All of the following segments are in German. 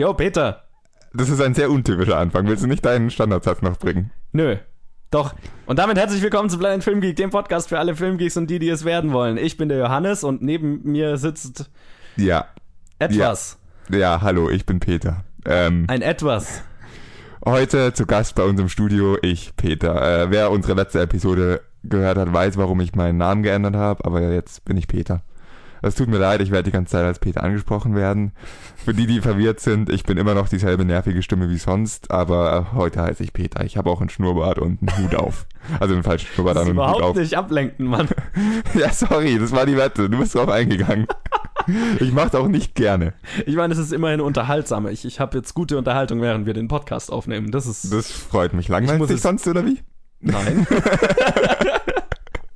Jo, Peter. Das ist ein sehr untypischer Anfang. Willst du nicht deinen Standardsatz noch bringen? Nö. Doch. Und damit herzlich willkommen zu Blind Filmgeek, dem Podcast für alle Filmgeeks und die, die es werden wollen. Ich bin der Johannes und neben mir sitzt Ja. etwas. Ja, hallo, ich bin Peter. Ähm, Ein etwas. heute zu Gast bei uns im Studio ich, Peter. Äh, wer unsere letzte Episode gehört hat, weiß, warum ich meinen Namen geändert habe, aber jetzt bin ich Peter. Es tut mir leid, ich werde die ganze Zeit als Peter angesprochen werden. Für die, die verwirrt sind, ich bin immer noch dieselbe nervige Stimme wie sonst, aber heute heiße ich Peter. Ich habe auch einen Schnurrbart und einen Hut auf. Also einen falschen Schnurrbart an und einen Hut überhaupt auf. nicht ablenken, Mann. Ja, sorry, das war die Wette. Du bist drauf eingegangen. Ich mach's auch nicht gerne. Ich meine, es ist immerhin unterhaltsam. Ich, ich habe jetzt gute Unterhaltung, während wir den Podcast aufnehmen. Das ist. Das freut mich. Ich Langweilig muss dich es- sonst, oder wie? Nein.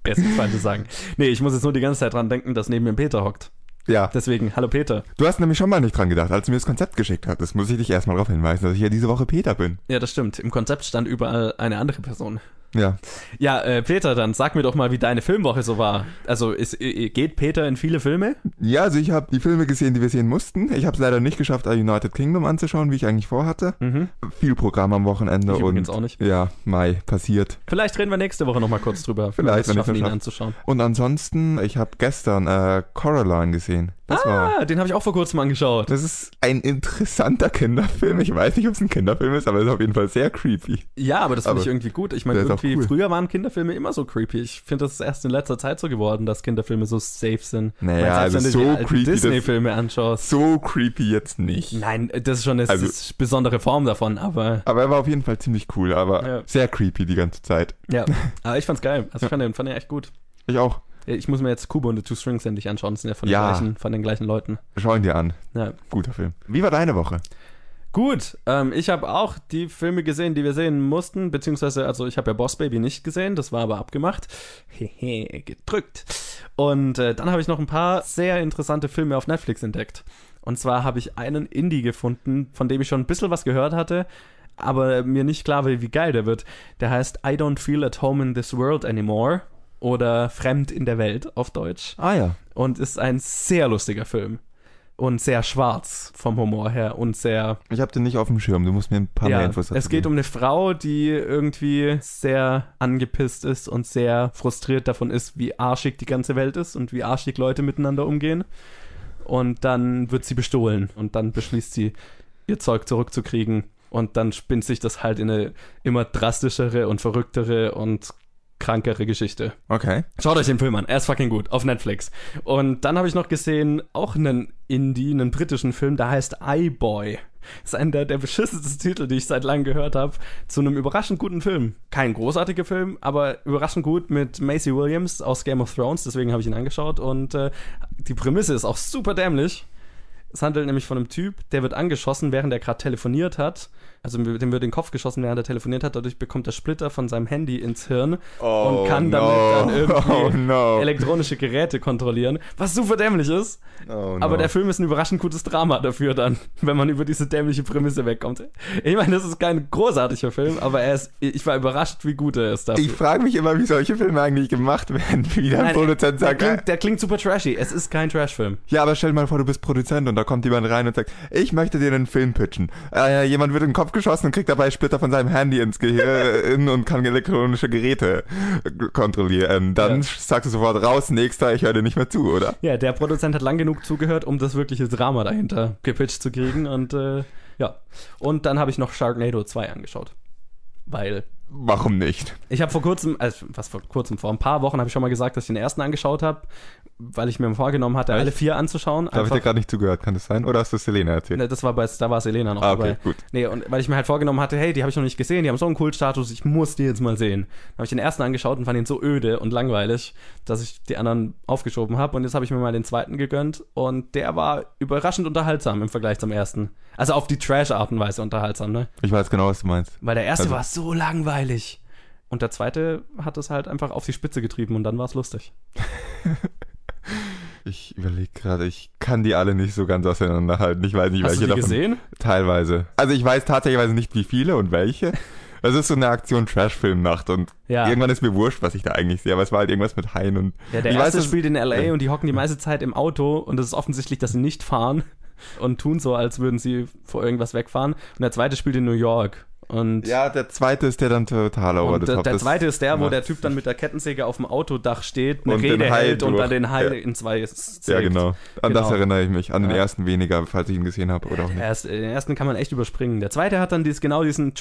Das zweite sagen. Nee, ich muss jetzt nur die ganze Zeit dran denken, dass neben mir Peter hockt. Ja. Deswegen, hallo Peter. Du hast nämlich schon mal nicht dran gedacht, als du mir das Konzept geschickt hattest. Muss ich dich erstmal darauf hinweisen, dass ich ja diese Woche Peter bin. Ja, das stimmt. Im Konzept stand überall eine andere Person. Ja. Ja, äh, Peter, dann sag mir doch mal, wie deine Filmwoche so war. Also ist, äh, geht Peter in viele Filme? Ja, also ich habe die Filme gesehen, die wir sehen mussten. Ich habe es leider nicht geschafft, A United Kingdom anzuschauen, wie ich eigentlich vorhatte. Mhm. Viel Programm am Wochenende Ich und auch nicht. ja, Mai passiert. Vielleicht reden wir nächste Woche nochmal kurz drüber. Vielleicht, wenn ich ihn anzuschauen. Und ansonsten, ich habe gestern äh, Coraline gesehen. Das war Ah, den habe ich auch vor kurzem angeschaut. das ist ein interessanter Kinderfilm. Ich weiß nicht, ob es ein Kinderfilm ist, aber es ist auf jeden Fall sehr creepy. Ja, aber das finde ich irgendwie gut. Ich meine, irgendwie, cool. früher waren Kinderfilme immer so creepy. Ich finde, das ist erst in letzter Zeit so geworden, dass Kinderfilme so safe sind. Naja, also wenn du so creepy, Disney-Filme anschaust. So creepy jetzt nicht. Nein, das ist schon eine Also- besondere Form davon, aber Aber er war auf jeden Fall ziemlich cool, aber Ja. sehr creepy die ganze Zeit. ja. aber ich fand's geil. Also ich fand den, fand den echt gut. Ich auch. Ich muss mir jetzt Kubo und the Two Strings endlich anschauen. Das sind ja von, Ja. Den, gleichen, von den gleichen Leuten. Schau ihn dir an. Ja. Guter Film. Wie war deine Woche? Gut, ähm, ich habe auch die Filme gesehen, die wir sehen mussten, beziehungsweise, also ich habe ja Boss Baby nicht gesehen, das war aber abgemacht. Hehe, gedrückt. Und äh, dann habe ich noch ein paar sehr interessante Filme auf Netflix entdeckt. Und zwar habe ich einen Indie gefunden, von dem ich schon ein bisschen was gehört hatte, aber mir nicht klar war, wie geil der wird. Der heißt I Don't Feel at Home in This World Anymore oder Fremd in der Welt auf Deutsch Ah ja. und ist ein sehr lustiger Film. Und sehr schwarz vom Humor her und sehr Ich habe den nicht auf dem Schirm. Du musst mir ein paar mehr Infos dazu es geht geben. um eine Frau, die irgendwie sehr angepisst ist und sehr frustriert davon ist, wie arschig die ganze Welt ist und wie arschig Leute miteinander umgehen. Und dann wird sie bestohlen und dann beschließt sie, ihr Zeug zurückzukriegen. Und dann spinnt sich das halt in eine immer drastischere und verrücktere und krankere Geschichte. Okay. Schaut euch den Film an, er ist fucking gut, auf Netflix. Und dann habe ich noch gesehen, auch einen Indie, einen britischen Film, der heißt iBoy. Das ist einer der, der beschissensten Titel, die ich seit langem gehört habe, zu einem überraschend guten Film. Kein großartiger Film, aber überraschend gut mit Macy Williams aus Game of Thrones, deswegen habe ich ihn angeschaut. Und äh, die Prämisse ist auch super dämlich. Es handelt nämlich von einem Typ, der wird angeschossen, während er gerade telefoniert hat. Also dem wird in den Kopf geschossen, während er telefoniert hat. Dadurch bekommt er Splitter von seinem Handy ins Hirn und kann damit dann irgendwie Oh no. elektronische Geräte kontrollieren, was super dämlich ist. Oh, no. Aber der Film ist ein überraschend gutes Drama dafür dann, wenn man über diese dämliche Prämisse wegkommt. Ich meine, das ist kein großartiger Film, aber er ist, ich war überrascht, wie gut er ist dafür. Ich frage mich immer, wie solche Filme eigentlich gemacht werden. Wie der Nein, Produzent der, sagt, äh, klingt, der klingt super trashy. Es ist kein Trashfilm. ja, aber stell dir mal vor, du bist Produzent und da kommt jemand rein und sagt, ich möchte dir einen Film pitchen. Äh, jemand wird in den Kopf geschossen und kriegt dabei Splitter von seinem Handy ins Gehirn und kann elektronische Geräte kontrollieren. Dann Ja. sagst du sofort raus, nächster, ich höre dir nicht mehr zu, oder? Ja, der Produzent hat lang genug zugehört, um das wirkliche Drama dahinter gepitcht zu kriegen und äh, ja. Und dann habe ich noch Sharknado 2 angeschaut. Weil Warum nicht? Ich habe vor kurzem, also was vor kurzem, vor ein paar Wochen habe ich schon mal gesagt, dass ich den ersten angeschaut habe, weil ich mir vorgenommen hatte, Echt? alle vier anzuschauen. Da habe ich dir gerade nicht zugehört, kann das sein? Oder hast du Selena erzählt? Ne, das war bei, da war Selena noch Ah, okay, dabei. gut. Nee, und weil ich mir halt vorgenommen hatte, hey, die habe ich noch nicht gesehen, die haben so einen coolen Status, ich muss die jetzt mal sehen. Dann habe ich den ersten angeschaut und fand ihn so öde und langweilig, dass ich die anderen aufgeschoben habe. Und jetzt habe ich mir mal den zweiten gegönnt und der war überraschend unterhaltsam im Vergleich zum ersten. Also auf die Trash-Art und Weise unterhaltsam, ne? Ich weiß genau, was du meinst. Weil der erste Also- war so langweilig. Und der zweite hat es halt einfach auf die Spitze getrieben und dann war es lustig. Ich überlege gerade, ich kann die alle nicht so ganz auseinanderhalten. Ich weiß nicht, Hast welche du die davon. gesehen? Teilweise. Also ich weiß tatsächlich nicht, wie viele und welche. Es ist so eine Aktion Trash-Film-Nacht und Ja. irgendwann ist mir wurscht, was ich da eigentlich sehe, aber es war halt irgendwas mit Haien und Ja, der ich erste weiß, spielt in L.A. Ja. und die hocken die meiste Zeit im Auto und es ist offensichtlich, dass sie nicht fahren. und tun so, als würden sie vor irgendwas wegfahren. Und der zweite spielt in New York. Und Ja, der zweite ist der dann total over und the der, top. der Das zweite ist der, wo der Typ dann mit der Kettensäge auf dem Autodach steht, eine Und Rede hält und durch. dann den Hai Ja. in zwei Ja, sägt. genau. An das Genau. erinnere ich mich. An den Ja. ersten weniger, falls ich ihn gesehen habe oder auch nicht. Der erste, den ersten kann man echt überspringen. Der zweite hat dann dies, genau diesen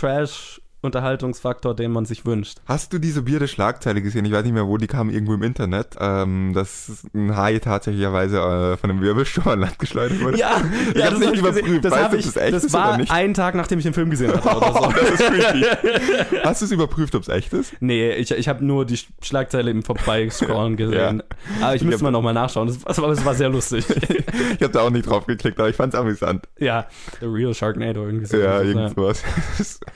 Trash-Unterhaltungsfaktor, den man sich wünscht. Hast du diese bierde Schlagzeile gesehen? Ich weiß nicht mehr, wo die kam, irgendwo im Internet, ähm, dass ein Hai tatsächlicherweise äh, von einem Wirbelsturm an Land geschleudert wurde. Ja, Ich ja hab's nicht hab überprüft. Das, Weißt ich, das echt das ist war nicht? ein Tag, nachdem ich den Film gesehen hatte oder so. das ist creepy. Hast du es überprüft, ob es echt ist? Nee, ich, ich habe nur die Schlagzeile im Vorbeiscrollen gesehen. Aber ich Ich müsste mal nochmal nachschauen. Das, das, war, das war sehr lustig. Ich habe da auch nicht drauf geklickt, aber ich fand's amüsant. ja, The Real Sharknado irgendwie so. Ja, Das ist, irgend sowas.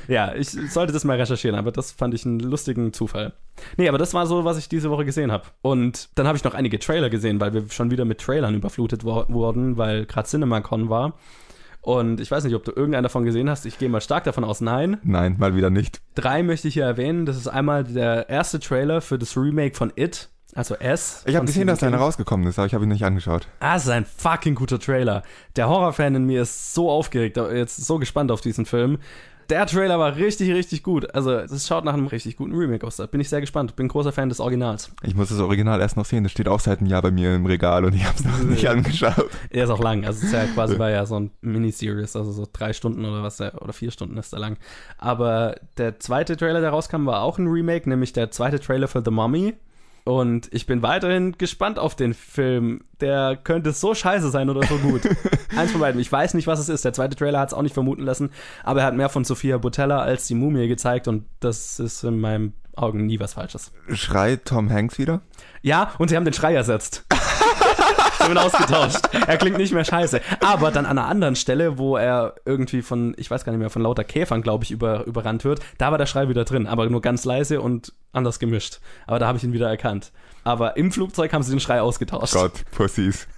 Ja, ich sollte das mal recherchieren, aber das fand ich einen lustigen Zufall. Nee, aber das war so, was ich diese Woche gesehen habe. Und dann habe ich noch einige Trailer gesehen, weil wir schon wieder mit Trailern überflutet wo wurden, weil gerade CinemaCon war. Und ich weiß nicht, ob du irgendeinen davon gesehen hast. Ich gehe mal stark davon aus, nein. Nein, mal wieder nicht. Drei möchte ich hier erwähnen. Das ist einmal der erste Trailer für das Remake von It, also S. Ich habe gesehen, dass einer rausgekommen ist, aber ich habe ihn nicht angeschaut. Ah, es ist ein fucking guter Trailer. Der Horrorfan in mir ist so aufgeregt, jetzt so gespannt auf diesen Film. Der Trailer war richtig, richtig gut. Also, es schaut nach einem richtig guten Remake aus. Da bin ich sehr gespannt. Bin großer Fan des Originals. Ich muss das Original erst noch sehen. Das steht auch seit einem Jahr bei mir im Regal und ich habe es noch nicht angeschaut. Er ist auch lang. Also, es ist ja quasi war ja so ein Miniseries, also so drei Stunden oder was, der- oder vier Stunden ist er lang. Aber der zweite Trailer, der rauskam, war auch ein Remake, nämlich der zweite Trailer für The Mummy. Und ich bin weiterhin gespannt auf den Film. Der könnte so scheiße sein oder so gut. Eins von beiden. Ich weiß nicht, was es ist. Der zweite Trailer hat es auch nicht vermuten lassen. Aber er hat mehr von Sophia Botella als die Mumie gezeigt. Und das ist in meinen Augen nie was Falsches. Schreit Tom Hanks wieder? Ja, und sie haben den Schrei ersetzt. haben ihn ausgetauscht. Er klingt nicht mehr scheiße. Aber dann an einer anderen Stelle, wo er irgendwie von, ich weiß gar nicht mehr, von lauter Käfern, glaube ich, über, überrannt wird, da war der Schrei wieder drin, aber nur ganz leise und anders gemischt. Aber da habe ich ihn wieder erkannt. Aber im Flugzeug haben sie den Schrei ausgetauscht. Gott, Pussies.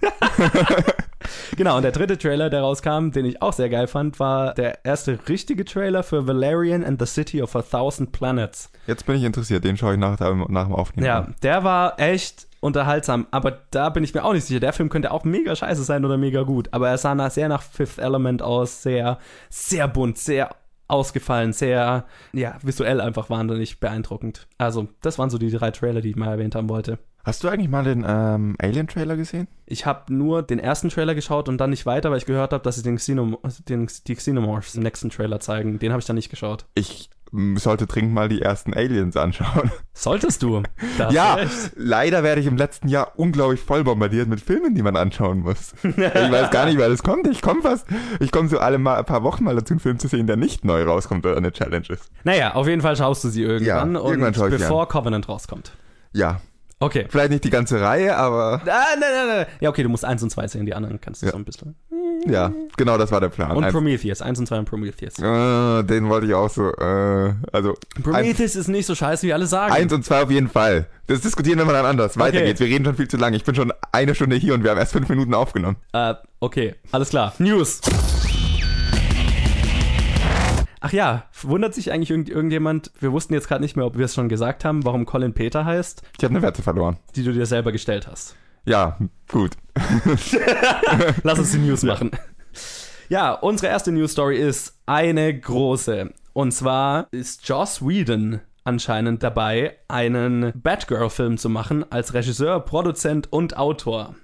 Genau, und der dritte Trailer, der rauskam, den ich auch sehr geil fand, war der erste richtige Trailer für Valerian and the City of a Thousand Planets. Jetzt bin ich interessiert. Den schaue ich nach, nach dem Aufnehmen Ja, an. der war echt unterhaltsam, aber da bin ich mir auch nicht sicher. Der Film könnte auch mega scheiße sein oder mega gut, aber er sah nach, sehr nach Fifth Element aus, sehr, sehr bunt, sehr ausgefallen, sehr, ja, visuell einfach wahnsinnig beeindruckend. Also, das waren so die drei Trailer, die ich mal erwähnt haben wollte. Hast du eigentlich mal den ähm, Alien-Trailer gesehen? Ich habe nur den ersten Trailer geschaut und dann nicht weiter, weil ich gehört habe, dass sie den, Xenom den die Xenomorphs im nächsten Trailer zeigen. Den habe ich dann nicht geschaut. Ich sollte dringend mal die ersten Aliens anschauen. Solltest du? Ja, du recht. leider werde ich im letzten Jahr unglaublich voll bombardiert mit Filmen, die man anschauen muss. ich weiß gar nicht, wer das kommt. Ich komme fast, ich komme so alle mal ein paar Wochen mal dazu, einen Film zu sehen, der nicht neu rauskommt oder eine Challenge ist. Naja, auf jeden Fall schaust du sie irgendwann Ja, und irgendwann bevor Covenant rauskommt. Ja, Okay. vielleicht nicht die ganze Reihe, aber Ah, nein, nein, nein. Ja, okay, du musst eins und zwei sehen, die anderen kannst du Ja. so ein bisschen. ja, genau das war der Plan. Und Ein- Prometheus, eins und zwei und Prometheus. äh, den wollte ich auch so, äh, also Prometheus ist nicht so scheiße, wie alle sagen. eins und zwei auf jeden Fall. Das diskutieren wir mal dann anders. Weiter Okay. geht's. Wir reden schon viel zu lange. Ich bin schon eine Stunde hier und wir haben erst fünf Minuten aufgenommen. Äh, okay, alles klar. News. Ach ja, wundert sich eigentlich irgend, irgendjemand, wir wussten jetzt gerade nicht mehr, ob wir es schon gesagt haben, warum Colin Peter heißt, Ich habe eine Wette verloren. die du dir selber gestellt hast. Ja, gut. Lass uns die News machen. Ja, unsere erste News Story ist eine große. Und zwar ist Joss Whedon anscheinend dabei, einen Batgirl-Film zu machen als Regisseur, Produzent und Autor.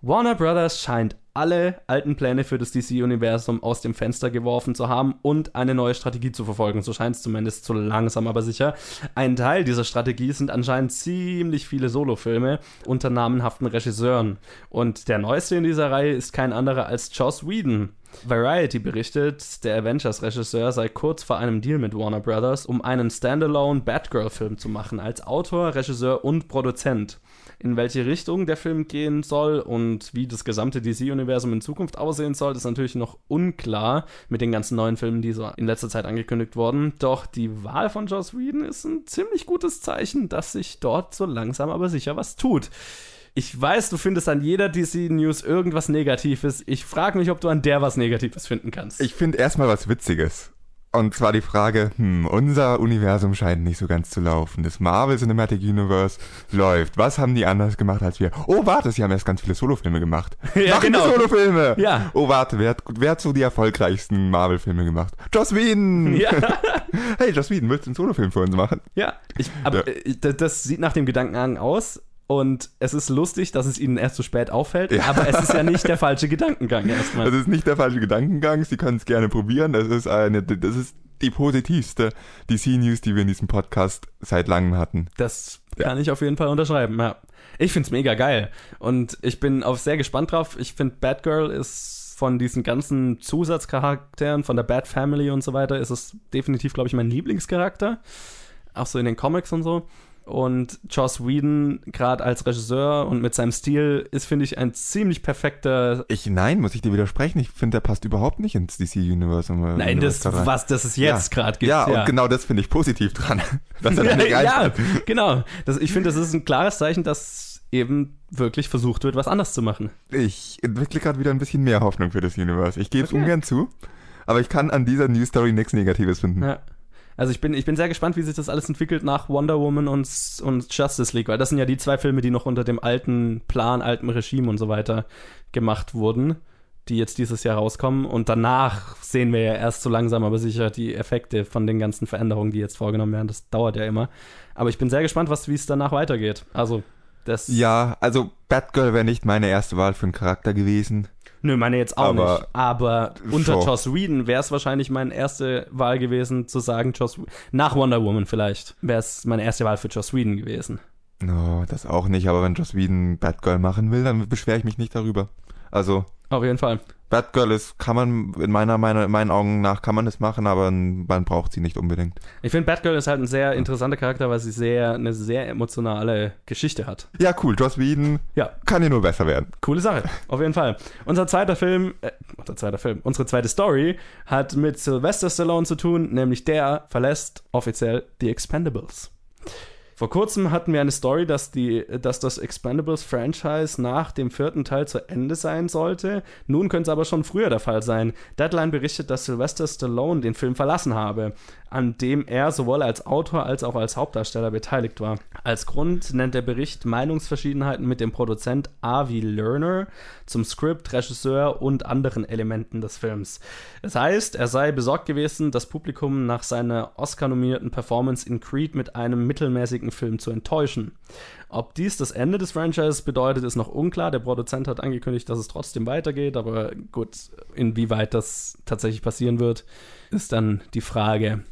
Warner Brothers scheint alle alten Pläne für das DC-Universum aus dem Fenster geworfen zu haben und eine neue Strategie zu verfolgen. So scheint es zumindest zu langsam, aber sicher. Ein Teil dieser Strategie sind anscheinend ziemlich viele Solofilme unter namenhaften Regisseuren. Und der neueste in dieser Reihe ist kein anderer als Joss Whedon. Variety berichtet, der Avengers-Regisseur sei kurz vor einem Deal mit Warner Brothers, um einen Standalone Batgirl-Film zu machen, als Autor, Regisseur und Produzent. In welche Richtung der Film gehen soll und wie das gesamte DC-Universum in Zukunft aussehen soll, ist natürlich noch unklar mit den ganzen neuen Filmen, die so in letzter Zeit angekündigt wurden. Doch die Wahl von Joss Whedon ist ein ziemlich gutes Zeichen, dass sich dort so langsam aber sicher was tut. Ich weiß, du findest an jeder DC-News irgendwas Negatives. Ich frage mich, ob du an der was Negatives finden kannst. Ich finde erstmal was Witziges. Und zwar die Frage, hm, unser Universum scheint nicht so ganz zu laufen. Das Marvel Cinematic Universe läuft. Was haben die anders gemacht als wir? Oh, warte, sie haben erst ganz viele Solofilme gemacht. Ja, Noch genau. Solofilme! Ja. Oh, warte, wer hat, wer hat so die erfolgreichsten Marvel-Filme gemacht? Joss Whedon! Ja. Hey, Joss Whedon, willst du einen Solofilm für uns machen? Ja, ich, aber Ja. äh, das, sieht nach dem Gedankengang aus und es ist lustig, dass es ihnen erst so spät auffällt, Ja. aber es ist ja nicht der falsche Gedankengang erstmal. Das ist nicht der falsche Gedankengang. Sie können es gerne probieren. Das ist eine, das ist die positivste DC-News, die wir in diesem Podcast seit langem hatten. Das kann ich auf jeden Fall unterschreiben, ja. Ich find's mega geil und ich bin auch sehr gespannt drauf. Ich finde Batgirl ist von diesen ganzen Zusatzcharakteren, von der Bat Family und so weiter, ist es definitiv, glaube ich, mein Lieblingscharakter. Auch so in den Comics und so. Und Joss Whedon, gerade als Regisseur und mit seinem Stil, ist, finde ich, ein ziemlich perfekter Ich, nein, muss ich dir widersprechen. Ich finde, der passt überhaupt nicht ins DC-Universe. Nein, das, was das es jetzt ja. gerade gibt. Ja, und genau das finde ich positiv dran. Dass er ja, reinpasst. genau. Das, ich finde, das ist ein klares Zeichen, dass eben wirklich versucht wird, was anders zu machen. Ich entwickle gerade wieder ein bisschen mehr Hoffnung für das Universe. Ich gebe es Okay. ungern zu, aber ich kann an dieser News Story nichts Negatives finden. Ja. Also ich bin, ich bin sehr gespannt, wie sich das alles entwickelt nach Wonder Woman und, und Justice League, weil das sind ja die zwei Filme, die noch unter dem alten Plan, altem Regime und so weiter gemacht wurden, die jetzt dieses Jahr rauskommen. Und danach sehen wir ja erst so langsam aber sicher die Effekte von den ganzen Veränderungen, die jetzt vorgenommen werden. Das dauert ja immer. Aber ich bin sehr gespannt, was, wie es danach weitergeht. Also, das. Ja, also Batgirl wäre nicht meine erste Wahl für einen Charakter gewesen. Nö, meine jetzt auch Aber- nicht. Aber unter Schon. Joss Whedon wäre es wahrscheinlich meine erste Wahl gewesen, zu sagen, Joss nach Wonder Woman vielleicht, wäre es meine erste Wahl für Joss Whedon gewesen. No, das auch nicht, aber wenn Joss Whedon Batgirl machen will, dann beschwere ich mich nicht darüber. Also, Auf jeden Fall. Batgirl ist, kann man, in meiner, meiner, in meinen Augen nach, kann man das machen, aber man braucht sie nicht unbedingt. Ich finde, Batgirl ist halt ein sehr interessanter Charakter, weil sie sehr, eine sehr emotionale Geschichte hat. Ja, cool, Joss Whedon Ja, kann ja nur besser werden. coole Sache. Auf jeden Fall. Unser zweiter Film, äh, unser zweiter Film, unsere zweite Story hat mit Sylvester Stallone zu tun, nämlich der verlässt offiziell die Expendables. Vor kurzem hatten wir eine Story, dass, die, dass das Expendables-Franchise nach dem vierten Teil zu Ende sein sollte. Nun könnte es aber schon früher der Fall sein. Deadline berichtet, dass Sylvester Stallone den Film verlassen habe, an dem er sowohl als Autor als auch als Hauptdarsteller beteiligt war. Als Grund nennt der Bericht Meinungsverschiedenheiten mit dem Produzent Avi Lerner zum Skript, Regisseur und anderen Elementen des Films. Es heißt, er sei besorgt gewesen, das Publikum nach seiner Oscar-nominierten Performance in Creed mit einem mittelmäßigen Film zu enttäuschen. Ob dies das Ende des Franchises bedeutet, ist noch unklar. Der Produzent hat angekündigt, dass es trotzdem weitergeht, aber gut, inwieweit das tatsächlich passieren wird, ist dann die Frage.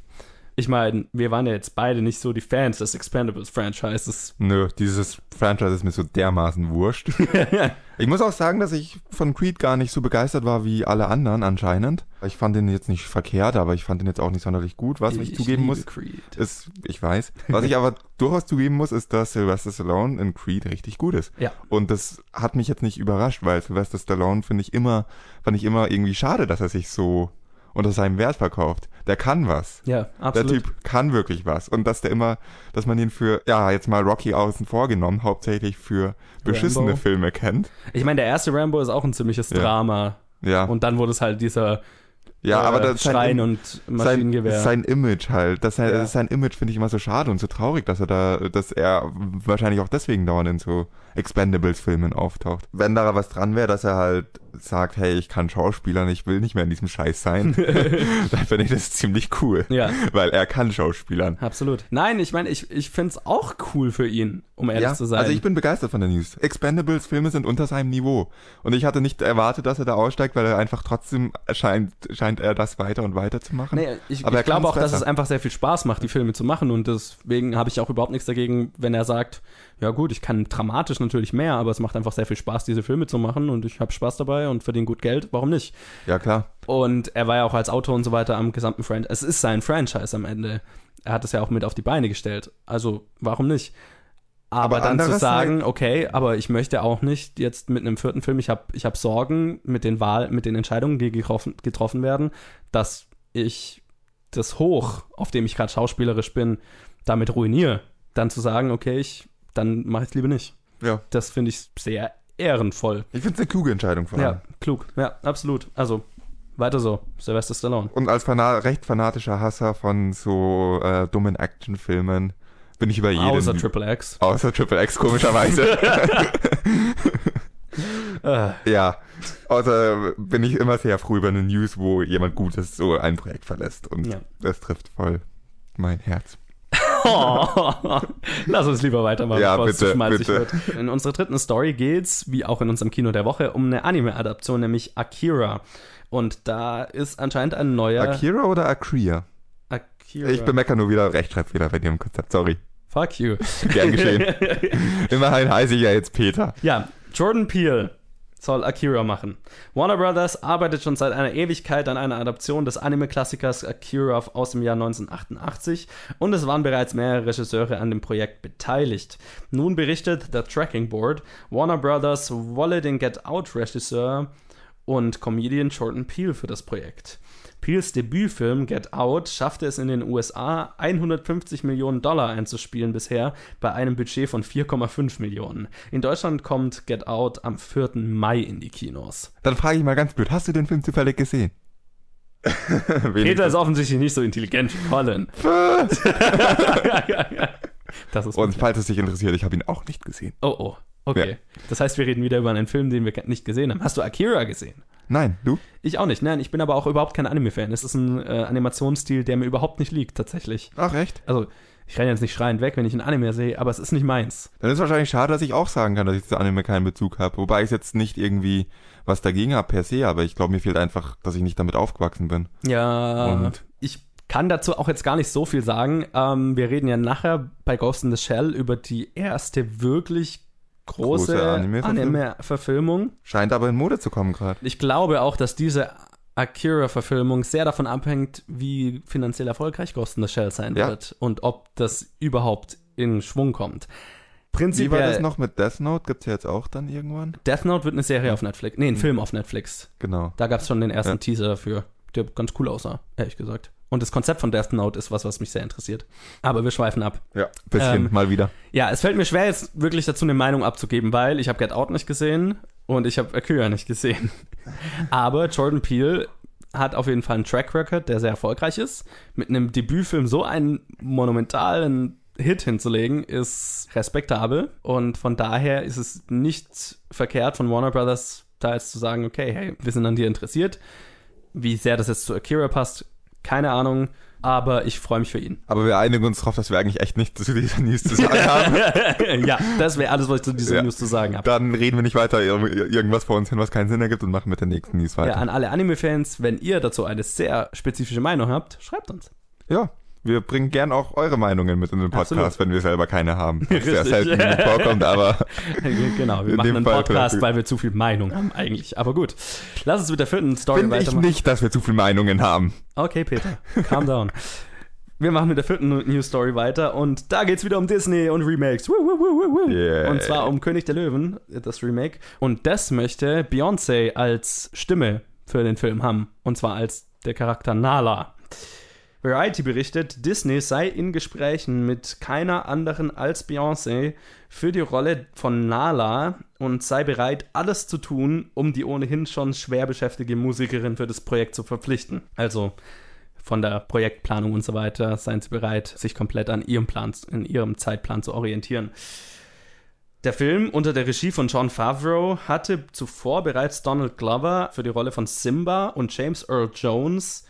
Ich meine, wir waren ja jetzt beide nicht so die Fans des Expendables-Franchises. Nö, dieses Franchise ist mir so dermaßen wurscht. ich muss auch sagen, dass ich von Creed gar nicht so begeistert war wie alle anderen anscheinend. Ich fand den jetzt nicht verkehrt, aber ich fand den jetzt auch nicht sonderlich gut. Was ich, zugeben liebe muss, Creed. ist, ich weiß, was ich aber durchaus zugeben muss, ist, dass Sylvester Stallone in Creed richtig gut ist. Ja. Und das hat mich jetzt nicht überrascht, weil Sylvester Stallone finde ich immer, fand ich immer irgendwie schade, dass er sich so unter seinem Wert verkauft. Der kann was. Ja, Der absolut. Typ kann wirklich was. Und dass der immer, dass man ihn für, ja, jetzt mal Rocky außen vorgenommen, hauptsächlich für beschissene Rambo. Filme kennt. Ich meine, der erste Rambo ist auch ein ziemliches Ja. Drama. Ja, Und dann wurde es halt dieser ja äh, aber das Schrein sein, und sein, Maschinengewehr. sein Image halt. Das, sein, Ja. sein Image finde ich immer so schade und so traurig, dass er da, dass er wahrscheinlich auch deswegen dauernd in so Expendables-Filmen auftaucht. Wenn da was dran wäre, dass er halt sagt, hey, ich kann Schauspielern, ich will nicht mehr in diesem Scheiß sein, dann finde ich das ziemlich cool. ja, Weil er kann Schauspielern. absolut. Nein, ich meine, ich, ich finde es auch cool für ihn, um ehrlich ja, zu sein. Also ich bin begeistert von der News. Expendables-Filme sind unter seinem Niveau. Und ich hatte nicht erwartet, dass er da aussteigt, weil er einfach trotzdem scheint, scheint er das weiter und weiter zu machen. Nee, ich, Aber er ich glaube auch, dass besser. es einfach sehr viel Spaß macht, die Filme zu machen und deswegen habe ich auch überhaupt nichts dagegen, wenn er sagt, ja gut, ich kann dramatisch natürlich mehr, aber es macht einfach sehr viel Spaß, diese Filme zu machen und ich habe Spaß dabei und verdiene gut Geld, warum nicht? Ja, klar. Und er war ja auch als Autor und so weiter am gesamten Franchise. Es ist sein Franchise am Ende. Er hat es ja auch mit auf die Beine gestellt. Also, warum nicht? Aber, Aber dann zu sagen, okay, aber ich möchte auch nicht jetzt mit einem vierten Film, ich habe ich hab Sorgen mit den Wahl, mit den Entscheidungen, die getroffen, getroffen werden, dass ich das Hoch, auf dem ich gerade schauspielerisch bin, damit ruiniere. Dann zu sagen, okay, ich, dann mache ich es lieber nicht. Ja. Das finde ich sehr ehrenvoll. Ich finde es eine kluge Entscheidung von Ja, klug. Ja, absolut. Also, Weiter so, Sylvester Stallone. Und als fana recht fanatischer Hasser von so äh, dummen Actionfilmen bin ich über jeden. Außer Triple X. Außer Triple X, komischerweise. Äh, ja. Außer bin ich immer sehr froh über eine News, wo jemand Gutes so ein Projekt verlässt. Und Ja. das trifft voll mein Herz. Oh. Lass uns lieber weitermachen, Ja, bevor es zu bitte, schmalzig bitte. wird. In unserer dritten Story geht's, wie auch in unserem Kino der Woche, um eine Anime-Adaption, nämlich Akira. Und da ist anscheinend ein neuer Akira oder Akria? Akira. Ich bemecker nur wieder Rechtschreibfehler bei dir im Konzept. Sorry. Fuck you. Gern geschehen. Immerhin heiße ich ja jetzt Peter. Ja, Jordan Peele soll Akira machen. Warner Brothers arbeitet schon seit einer Ewigkeit an einer Adaption des Anime-Klassikers Akira aus dem Jahr 1988 und es waren bereits mehrere Regisseure an dem Projekt beteiligt. Nun berichtet The Tracking Board, Warner Brothers wolle den Get Out-Regisseur und Comedian Jordan Peele für das Projekt. Peels Debütfilm Get Out schaffte es in den USA 150 Millionen Dollar einzuspielen bisher bei einem Budget von 4,5 Millionen. In Deutschland kommt Get Out am 4. Mai in die Kinos. Dann frage ich mal ganz blöd, hast du den Film zufällig gesehen? Peter ist offensichtlich nicht so intelligent wie Colin. Und falls es dich interessiert, ich habe ihn auch nicht gesehen. Oh oh. Okay. Ja. Das heißt, wir reden wieder über einen Film, den wir nicht gesehen haben. Hast du Akira gesehen? Nein, du? Ich auch nicht. Nein, ich bin aber auch überhaupt kein Anime-Fan. Es ist ein äh, Animationsstil, der mir überhaupt nicht liegt, tatsächlich. Ach, echt? Also, ich renne jetzt nicht schreiend weg, wenn ich ein Anime sehe, aber es ist nicht meins. Dann ist es wahrscheinlich schade, dass ich auch sagen kann, dass ich zu Anime keinen Bezug habe. Wobei ich jetzt nicht irgendwie was dagegen habe per se, aber ich glaube, mir fehlt einfach, dass ich nicht damit aufgewachsen bin. Ja, Und? ich kann dazu auch jetzt gar nicht so viel sagen. Ähm, wir reden ja nachher bei Ghost in the Shell über die erste wirklich große, Große Anime-Verfilmung. Anime-Verfilmung. Scheint aber in Mode zu kommen gerade. Ich glaube auch, dass diese Akira-Verfilmung sehr davon abhängt, wie finanziell erfolgreich Ghost in the Shell sein Ja. wird und ob das überhaupt in Schwung kommt. Wie war das Prinzipiell, noch mit Death Note? Gibt's ja jetzt auch dann irgendwann? Death Note wird eine Serie auf Netflix. Nee, ein Film auf Netflix. Genau. Da gab es schon den ersten Ja. Teaser dafür, der ganz cool aussah, ehrlich gesagt. Und das Konzept von Death Note ist was, was mich sehr interessiert. Aber wir schweifen ab. Ja. Bisschen, Ähm, mal wieder. Ja, es fällt mir schwer, jetzt wirklich dazu eine Meinung abzugeben, weil ich habe Get Out nicht gesehen und ich habe Akira nicht gesehen. Aber Jordan Peele hat auf jeden Fall einen Track Record, der sehr erfolgreich ist. Mit einem Debütfilm so einen monumentalen Hit hinzulegen, ist respektabel. Und von daher ist es nicht verkehrt von Warner Brothers da jetzt zu sagen, okay, hey, wir sind an dir interessiert. Wie sehr das jetzt zu Akira passt, keine Ahnung. Aber ich freue mich für ihn. Aber wir einigen uns darauf, dass wir eigentlich echt nichts zu dieser News zu sagen haben. ja, das wäre alles, was ich zu dieser Ja. News zu sagen habe. Dann reden wir nicht weiter ir- irgendwas vor uns hin, was keinen Sinn ergibt und machen mit der nächsten News Ja, weiter. an alle Anime-Fans, wenn ihr dazu eine sehr spezifische Meinung habt, schreibt uns. Ja, wir bringen gern auch eure Meinungen mit in den Podcast, Absolut. wenn wir selber keine haben. Was sehr selten vorkommt, aber genau, wir machen einen Fall Podcast, vielleicht. weil wir zu viel Meinung haben eigentlich. Aber gut, lass uns mit der vierten Story finde ich weitermachen. nicht, dass wir zu viele Meinungen haben. Okay, Peter, calm down. Wir machen mit der vierten News Story weiter und da geht's wieder um Disney und Remakes. Woo, woo, woo. Yeah. Und zwar um König der Löwen, das Remake. Und das möchte Beyoncé als Stimme für den Film haben. Und zwar als der Charakter Nala. Variety berichtet, Disney sei in Gesprächen mit keiner anderen als Beyoncé für die Rolle von Nala und sei bereit, alles zu tun, um die ohnehin schon schwer beschäftigte Musikerin für das Projekt zu verpflichten. Also von der Projektplanung und so weiter seien sie bereit, sich komplett an ihrem Plan, in ihrem Zeitplan zu orientieren. Der Film unter der Regie von John Favreau hatte zuvor bereits Donald Glover für die Rolle von Simba und James Earl Jones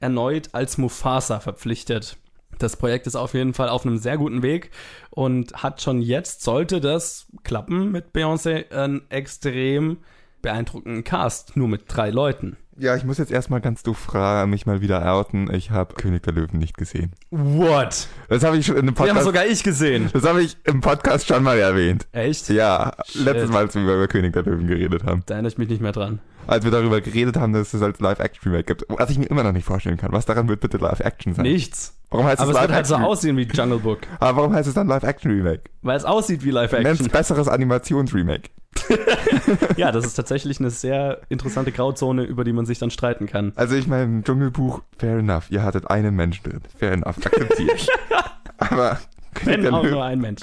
erneut als Mufasa verpflichtet. Das Projekt ist auf jeden Fall auf einem sehr guten Weg und hat schon jetzt, sollte das klappen mit Beyoncé, einen extrem beeindruckenden Cast, nur mit drei Leuten. Ja, ich muss jetzt erstmal ganz doof fragen, mich mal wieder outen. Ich habe König der Löwen nicht gesehen. What? Das habe ich schon in einem Podcast. sogar ich gesehen. Das habe ich im Podcast schon mal erwähnt. Echt? Ja, Shit. letztes Mal, als wir über König der Löwen geredet haben. Da erinnere ich mich nicht mehr dran. Als wir darüber geredet haben, dass es als Live-Action-Remake gibt. Was ich mir immer noch nicht vorstellen kann. Was daran wird bitte Live-Action sein? Nichts. Warum heißt Aber es es wird halt so aussehen wie Jungle Book. Aber warum heißt es dann Live-Action-Remake? Weil es aussieht wie Live-Action. besseres Animations-Remake. Ja, das ist tatsächlich eine sehr interessante Grauzone, über die man sich dann streiten kann. Also ich meine, Dschungelbuch, fair enough. Ihr hattet einen Menschen drin. Fair enough, akzeptiere ich. Aber Wenn auch Löwen- nur ein Mensch.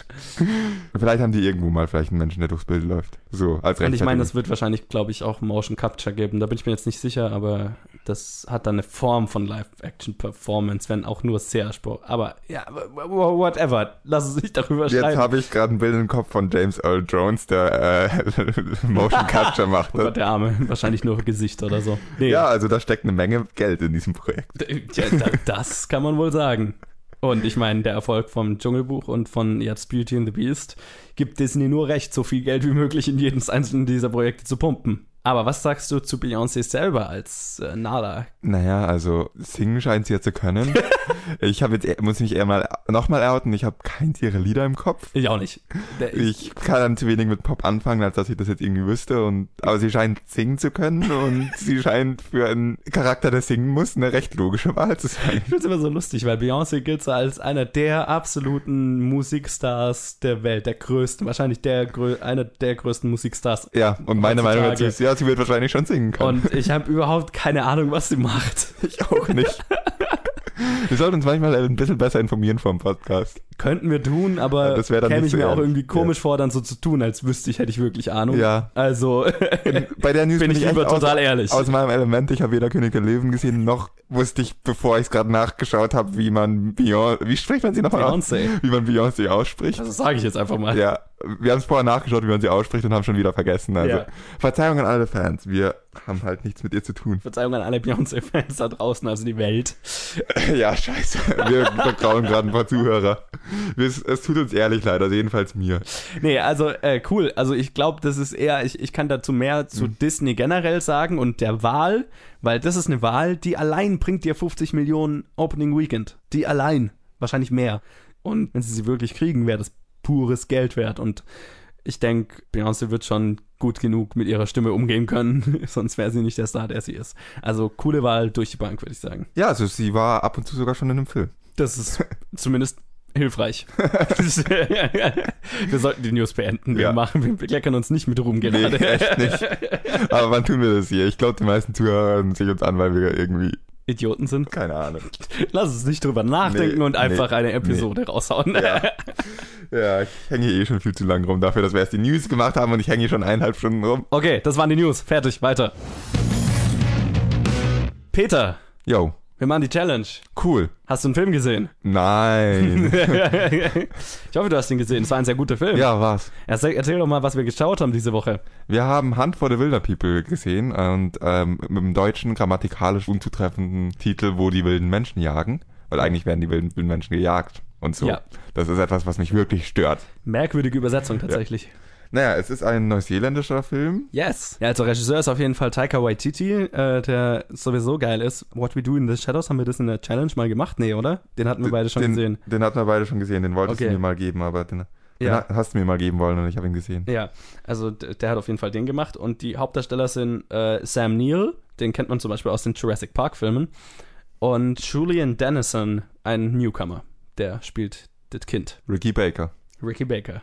vielleicht haben die irgendwo mal vielleicht einen Menschen, der durchs Bild läuft. So, als Und ich meine, es wird wahrscheinlich, glaube ich, auch Motion Capture geben. Da bin ich mir jetzt nicht sicher, aber Das hat dann eine Form von Live-Action-Performance, wenn auch nur sehr Sport. Aber ja, whatever. Lass uns nicht darüber Jetzt schreiben. habe ich gerade ein Bild im Kopf von James Earl Jones, der äh, Motion Capture macht. Oh Gott, der Arme. Wahrscheinlich nur Gesicht oder so. Nee. Ja, also da steckt eine Menge Geld in diesem Projekt. Ja, da, das kann man wohl sagen. Und ich meine, der Erfolg vom Dschungelbuch und von jetzt Beauty and the Beast gibt Disney nur recht, so viel Geld wie möglich in jedes einzelnen dieser Projekte zu pumpen. Aber was sagst du zu Beyoncé selber als äh, Nala? Naja, also singen scheint sie ja zu können. ich habe jetzt, eher- muss mich eher mal nochmal outen, ich habe keins ihrer Lieder im Kopf. Ich auch nicht. Der, Ich kann dann zu wenig mit Pop anfangen, als dass ich das jetzt irgendwie wüsste. Und, aber sie scheint singen zu können und sie scheint für einen Charakter, der singen muss, eine recht logische Wahl zu sein. Ich finde es immer so lustig, weil Beyoncé gilt so als einer der absoluten Musikstars der Welt, der größten, wahrscheinlich der einer der größten Musikstars. Ja, und meine Meinung dazu ist, ja, sie wird wahrscheinlich schon singen können. Und ich habe überhaupt keine Ahnung, was sie macht. ich auch nicht. Wir sollten uns manchmal ein bisschen besser informieren vom Podcast. Könnten wir tun, aber Ja, das dann käme ich mir auch irgendwie komisch vor, dann so zu tun, als wüsste ich, hätte ich wirklich Ahnung. Ja. Also Bei der News bin ich echt lieber aus- total ehrlich. Aus meinem Element, ich habe weder König der Löwen gesehen, noch wusste ich, bevor ich es gerade nachgeschaut habe, wie man Beyoncé, wie spricht man sie nochmal aus? Beyoncé. Wie man Beyoncé ausspricht. Also sage ich jetzt einfach mal. Ja, wir haben es vorher nachgeschaut, wie man sie ausspricht und haben schon wieder vergessen. Also Ja. Verzeihung an alle Fans, wir haben halt nichts mit ihr zu tun. Verzeihung an alle Beyoncé-Fans da draußen, also die Welt. ja, scheiße. Wir vertrauen gerade ein paar Zuhörer. Es, es tut uns ehrlich leid, also jedenfalls mir. Nee, also äh, cool. Also ich glaube, das ist eher, ich, ich kann dazu mehr zu Mhm. Disney generell sagen und der Wahl, weil das ist eine Wahl, die allein bringt dir 50 Millionen Opening Weekend. Die allein. Wahrscheinlich mehr. Und wenn sie sie wirklich kriegen, wäre das pures Geld wert. Und ich denke, Beyoncé wird schon gut genug mit ihrer Stimme umgehen können, sonst wäre sie nicht der Star, der sie ist. Also coole Wahl durch die Bank, würde ich sagen. Ja, also sie war ab und zu sogar schon in einem Film. Das ist zumindest hilfreich. wir sollten die News beenden. Wir Ja. machen, wir bekleckern uns nicht mit Ruhm Nee, gerade. echt nicht. Aber wann tun wir das hier? Ich glaube, die meisten Zuhörer hören sich uns an, weil wir irgendwie, Idioten sind. keine Ahnung. Lass uns nicht drüber nachdenken Nee, und einfach nee, eine Episode raushauen. Ja. Ja, ich hänge hier eh schon viel zu lang rum dafür, dass wir erst die News gemacht haben und ich hänge hier schon eineinhalb Stunden rum. Okay, das waren die News. Fertig, weiter. Peter, Yo, wir machen die Challenge. cool. Hast du einen Film gesehen? Nein. ich hoffe, du hast ihn gesehen. Es war ein sehr guter Film. ja, was? Erzähl, erzähl doch mal, was wir geschaut haben diese Woche. Wir haben Hunt for the Wilder People gesehen und ähm, mit dem deutschen grammatikalisch unzutreffenden Titel, wo die wilden Menschen jagen. Weil eigentlich werden die wilden, wilden Menschen gejagt und so. Ja. Das ist etwas, was mich wirklich stört. Merkwürdige Übersetzung tatsächlich. Naja, es ist ein neuseeländischer Film. Yes. Ja, also Regisseur ist auf jeden Fall Taika Waititi, äh, der sowieso geil ist. What We Do in the Shadows, haben wir das in der Challenge mal gemacht? Nee, oder? Den hatten wir beide schon den, gesehen. Den hatten wir beide schon gesehen, den wolltest Okay. du mir mal geben, aber den, Ja. den hast du mir mal geben wollen und ich habe ihn gesehen. Ja, also der hat auf jeden Fall den gemacht. Und die Hauptdarsteller sind äh, Sam Neill, den kennt man zum Beispiel aus den Jurassic Park-Filmen. Und Julian Dennison, ein Newcomer, der spielt das Kind. Ricky Baker. Ricky Baker.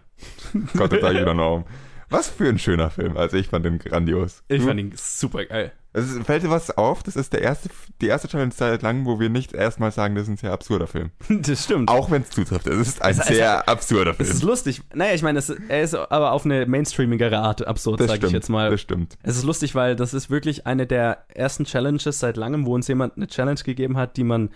Gott, das sage ich wieder noch um. Was für ein schöner Film. Also ich fand den grandios. Ich fand ihn super geil. Es fällt dir was auf? Das ist der erste, die erste Challenge seit langem, wo wir nicht erstmal sagen, das ist ein sehr absurder Film. Das stimmt. Auch wenn es zutrifft. Es ist ein Es- es- sehr absurder Es ist Film. lustig. Naja, ich meine, es- er ist aber auf eine mainstreamigere Art absurd, sage ich jetzt mal. Das stimmt. Es ist lustig, weil das ist wirklich eine der ersten Challenges seit langem, wo uns jemand eine Challenge gegeben hat, die man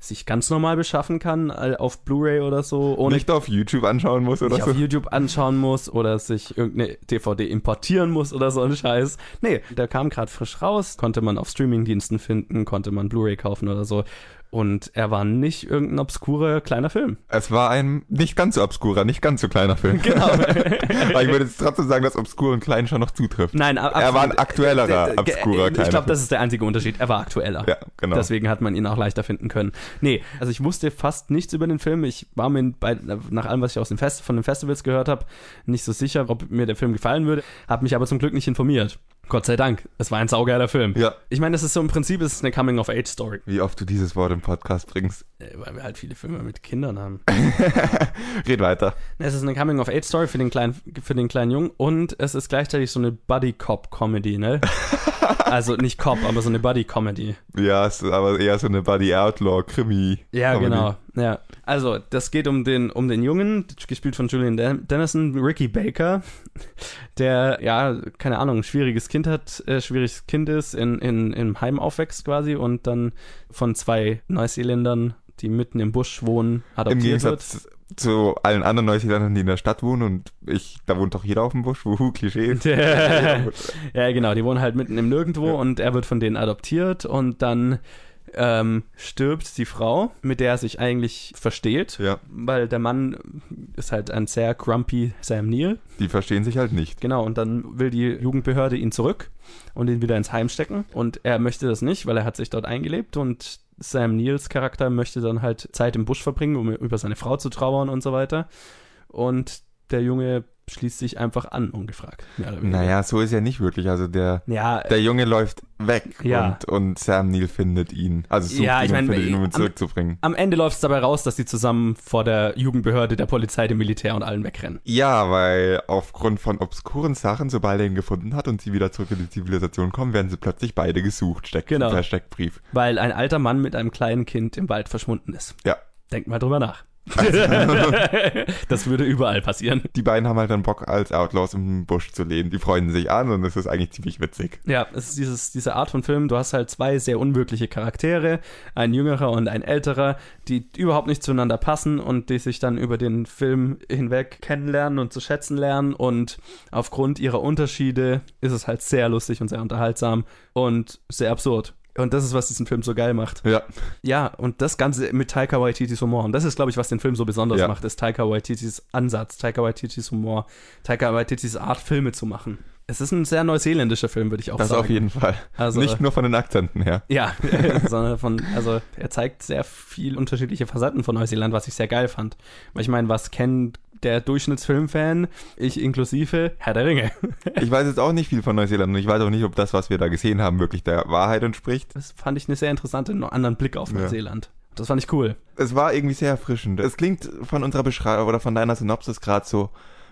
sich ganz normal beschaffen kann, auf Blu-ray oder so, ohne Nicht auf YouTube anschauen muss oder nicht so. auf YouTube anschauen muss oder sich irgendeine DVD importieren muss oder so ein Scheiß. Nee, der kam gerade frisch raus, konnte man auf Streamingdiensten finden, konnte man Blu-ray kaufen oder so. Und er war nicht irgendein obskurer kleiner Film. Es war ein nicht ganz so obskurer, nicht ganz so kleiner Film. Genau. Aber ich würde jetzt trotzdem sagen, dass obskur und klein schon noch zutrifft. Nein, ab- Er war ein absolut. aktuellerer, Äh, äh, obskurer Ich kleiner glaube, das ist der einzige Unterschied. Er war aktueller. Ja, genau. Deswegen hat man ihn auch leichter finden können. Nee, also ich wusste fast nichts über den Film. Ich war mir bei, nach allem, was ich aus dem Fest, von den Festivals gehört habe, nicht so sicher, ob mir der Film gefallen würde. Habe mich aber zum Glück nicht informiert. Gott sei Dank. Es war ein saugeiler Film. Ja. Ich meine, es ist so im Prinzip es ist eine Coming-of-Age-Story. Wie oft du dieses Wort im Podcast bringst. Äh, Weil wir halt viele Filme mit Kindern haben. Red weiter. Es ist eine Coming-of-Age-Story für den kleinen, für den kleinen Jungen und es ist gleichzeitig so eine Buddy-Cop-Comedy, ne? also nicht Cop, aber so eine Buddy-Comedy. Ja, es ist aber eher so eine Buddy Outlaw Krimi. Ja, genau. Ja, also das geht um den, um den Jungen, gespielt von Julian Den- Dennison, Ricky Baker, der, ja, keine Ahnung, ein schwieriges Kind hat, äh, schwieriges Kind ist, in, in, im Heim aufwächst quasi und dann von zwei Neuseeländern, die mitten im Busch wohnen, Im adoptiert wird. Gegensatz zu allen anderen Neuseeländern, die in der Stadt wohnen und ich, da wohnt doch jeder auf dem Busch, wuhu, Klischee. ja, genau, die wohnen halt mitten im Nirgendwo Ja. und er wird von denen adoptiert und dann ähm, stirbt die Frau, mit der er sich eigentlich versteht, Ja, weil der Mann ist halt ein sehr grumpy Sam Neill. die verstehen sich halt nicht. Genau, und dann will die Jugendbehörde ihn zurück und ihn wieder ins Heim stecken. Und er möchte das nicht, weil er hat sich dort eingelebt und Sam Neils Charakter möchte dann halt Zeit im Busch verbringen, um über seine Frau zu trauern und so weiter. Und der Junge schließt sich einfach an, ungefragt. Naja, so ist ja nicht wirklich. Also der, Ja, der Junge läuft weg Ja. und, und Sam Neill findet ihn. Also sucht Ja, ihn ich und mein, findet ihn, um ihn zurückzubringen. am Ende läuft es dabei raus, dass die zusammen vor der Jugendbehörde, der Polizei, dem Militär und allen wegrennen. Ja, weil aufgrund von obskuren Sachen, sobald er ihn gefunden hat und sie wieder zurück in die Zivilisation kommen, werden sie plötzlich beide gesucht. Steckt Genau. per Steckbrief. Weil ein alter Mann mit einem kleinen Kind im Wald verschwunden ist. Ja. Denkt mal drüber nach. das würde überall passieren. Die beiden haben halt dann Bock, als Outlaws im Busch zu leben. Die freuen sich an und es ist eigentlich ziemlich witzig. Ja, es ist dieses, diese Art von Film. Du hast halt zwei sehr unwirkliche Charaktere, ein jüngerer und ein älterer, die überhaupt nicht zueinander passen und die sich dann über den Film hinweg kennenlernen und zu schätzen lernen. Und aufgrund ihrer Unterschiede ist es halt sehr lustig und sehr unterhaltsam und sehr absurd. Und das ist, was diesen Film so geil macht. Ja, Ja, und das Ganze mit Taika Waititis Humor. Und das ist, glaube ich, was den Film so besonders Ja. macht, ist Taika Waititis Ansatz, Taika Waititis Humor, Taika Waititis Art, Filme zu machen. Es ist ein sehr neuseeländischer Film, würde ich auch das sagen. auf jeden Fall. Also- Nicht nur von den Akzenten her. Ja, sondern von, also er zeigt sehr viel unterschiedliche Facetten von Neuseeland, was ich sehr geil fand. Weil ich meine, was kennt der Durchschnittsfilmfan, ich inklusive, Herr der Ringe. Ich weiß jetzt auch nicht viel von Neuseeland und ich weiß auch nicht, ob das, was wir da gesehen haben, wirklich der Wahrheit entspricht. Das fand ich eine sehr interessante, einen anderen Blick auf Ja. Neuseeland. Das fand ich cool. Es war irgendwie sehr erfrischend. Es klingt von unserer Beschreibung oder von deiner Synopsis gerade so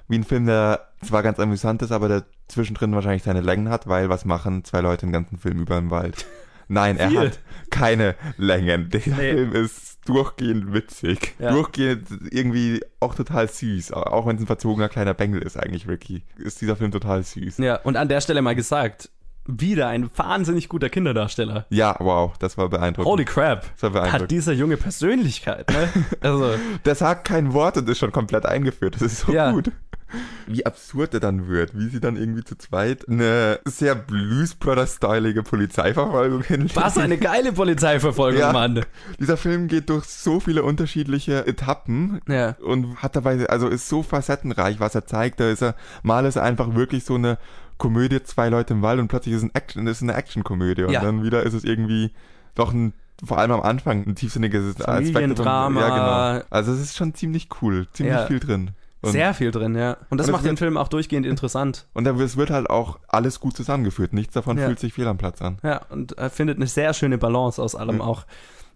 wie ein Film, der zwar ganz amüsant ist, aber der zwischendrin wahrscheinlich seine Längen hat, weil was machen zwei Leute den ganzen Film über im Wald? Nein, er Viel. hat keine Längen. Der Nee. Film ist durchgehend witzig. Ja. Durchgehend irgendwie auch total süß. Auch wenn es ein verzogener kleiner Bengel ist eigentlich, Ricky. Ist dieser Film total süß. Ja, und an der Stelle mal gesagt, wieder ein wahnsinnig guter Kinderdarsteller. Ja, wow, das war beeindruckend. Holy crap. das war beeindruckend. Hat dieser junge Persönlichkeit, ne? Also, Der sagt kein Wort und ist schon komplett eingeführt. Das ist so Ja. gut. Wie absurd er dann wird, wie sie dann irgendwie zu zweit eine sehr Blues Brothers-stylige Polizeiverfolgung hinlegen. was eine geile Polizeiverfolgung, Ja. Mann. Dieser Film geht durch so viele unterschiedliche Etappen Ja. und hat dabei, also ist so facettenreich, was er zeigt. Da ist er, mal ist er einfach wirklich so eine Komödie, zwei Leute im Wald und plötzlich ist es ein Action, ist eine Actionkomödie und Ja. dann wieder ist es irgendwie doch ein vor allem am Anfang ein tiefsinniges Aspekt. Familiendrama. Ja, genau. Also es ist schon ziemlich cool, ziemlich Ja. viel drin. Und, Sehr viel drin, ja. Und das Und macht den wird- Film auch durchgehend interessant. und es wird halt auch alles gut zusammengeführt. Nichts davon Ja. fühlt sich fehl am Platz an. Ja, und er findet eine sehr schöne Balance aus allem Ja. auch.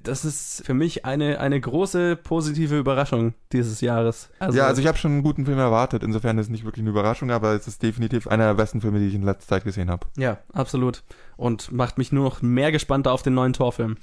Das ist für mich eine, eine große positive Überraschung dieses Jahres. ja, also ich habe schon einen guten Film erwartet. Insofern ist es nicht wirklich eine Überraschung, aber es ist definitiv einer der besten Filme, die ich in letzter Zeit gesehen habe. ja, absolut. Und macht mich nur noch mehr gespannter auf den neuen Torfilm.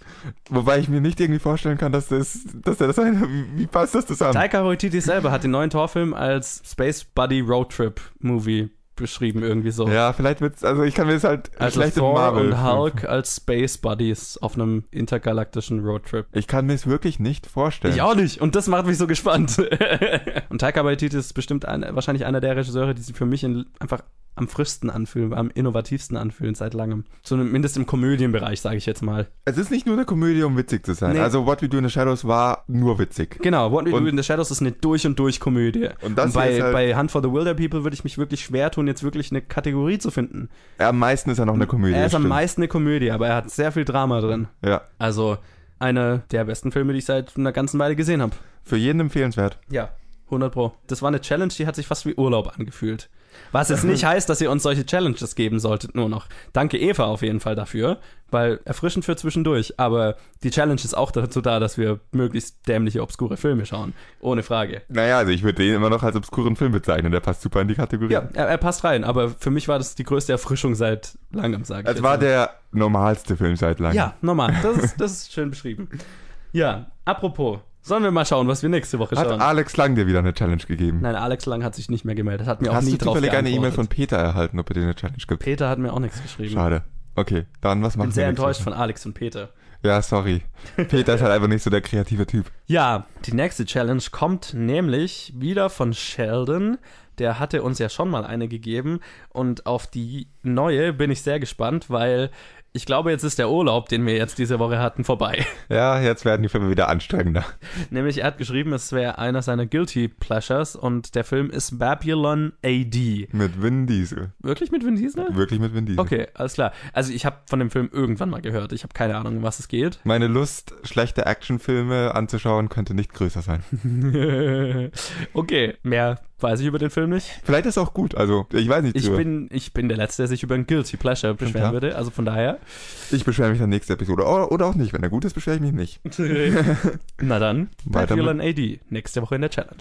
Wobei ich mir nicht irgendwie vorstellen kann, dass das, dass er das wie passt das zusammen? Taika Waititi selber hat den neuen Torfilm als Space Buddy Road Trip Movie beschrieben, irgendwie so. Ja, vielleicht wird's, also ich kann mir das halt Also schlecht Thor Marvel. und Hulk als Space Buddies auf einem intergalaktischen Roadtrip. Ich kann mir es wirklich nicht vorstellen. Ich auch nicht. Und das macht mich so gespannt. und Taika Waititi ist bestimmt ein, wahrscheinlich einer der Regisseure, die sich für mich in, einfach am frischsten anfühlen, am innovativsten anfühlen seit langem. Zumindest im Komödienbereich, sage ich jetzt mal. Es ist nicht nur eine Komödie, um witzig zu sein. Nee. Also What We Do in the Shadows war nur witzig. Genau, What We Do Und- in the Shadows ist eine durch und durch Komödie. Und das bei, hier ist halt- bei Hunt for the Wilder People würde ich mich wirklich schwer tun, jetzt wirklich eine Kategorie zu finden. Am meisten ist er noch eine Komödie. er ist am stimmt. meisten eine Komödie, aber er hat sehr viel Drama drin. Ja. Also einer der besten Filme, die ich seit einer ganzen Weile gesehen habe. Für jeden empfehlenswert. Ja, 100 Pro. Das war eine Challenge, die hat sich fast wie Urlaub angefühlt. Was jetzt nicht heißt, dass ihr uns solche Challenges geben solltet, nur noch. Danke Eva auf jeden Fall dafür, weil erfrischend für zwischendurch. Aber die Challenge ist auch dazu da, dass wir möglichst dämliche, obskure Filme schauen. Ohne Frage. Naja, also ich würde den immer noch als obskuren Film bezeichnen. Der passt super in die Kategorie. Ja, er, er passt rein, aber für mich war das die größte Erfrischung seit langem, sage ich. Es war mal. der normalste Film seit langem. Ja, normal. Das ist, das ist schön beschrieben. Ja, apropos Sollen wir mal schauen, was wir nächste Woche Hat schauen? Alex Lang dir wieder eine Challenge gegeben? Nein, Alex Lang hat sich nicht mehr gemeldet, hat mir auch Hast nie du drauf zufällig eine. E-Mail von Peter erhalten, ob er dir eine Challenge gibt? Peter hat mir auch nichts geschrieben. Schade. Okay, dann was Ich machen bin sehr wir nächste enttäuscht Woche? von Alex und Peter. Ja, sorry. Peter ist halt einfach nicht so der kreative Typ. Ja, die nächste Challenge kommt nämlich wieder von Sheldon. Der hatte uns ja schon mal eine gegeben. Und auf die neue bin ich sehr gespannt, weil ich glaube, jetzt ist der Urlaub, den wir jetzt diese Woche hatten, vorbei. Ja, jetzt werden die Filme wieder anstrengender. Nämlich, er hat geschrieben, es wäre einer seiner Guilty Pleasures und der Film ist Babylon AD. Mit Vin Diesel. Wirklich mit Vin Diesel? Wirklich mit Vin Diesel. Okay, alles klar. Also ich habe von dem Film irgendwann mal gehört. Ich habe keine Ahnung, um was es geht. Meine Lust, schlechte Actionfilme anzuschauen, könnte nicht größer sein. okay, mehr weiß ich über den Film nicht. Vielleicht ist es auch gut. Also, ich weiß nicht. Ich bin, ich bin der Letzte, der sich über ein Guilty Pleasure beschweren klar. würde. Also von daher. ich beschwere mich dann nächste Episode. Oder, oder auch nicht. Wenn er gut ist, beschwere ich mich nicht. Na dann, Weiter Babylon AD. Nächste Woche in der Challenge.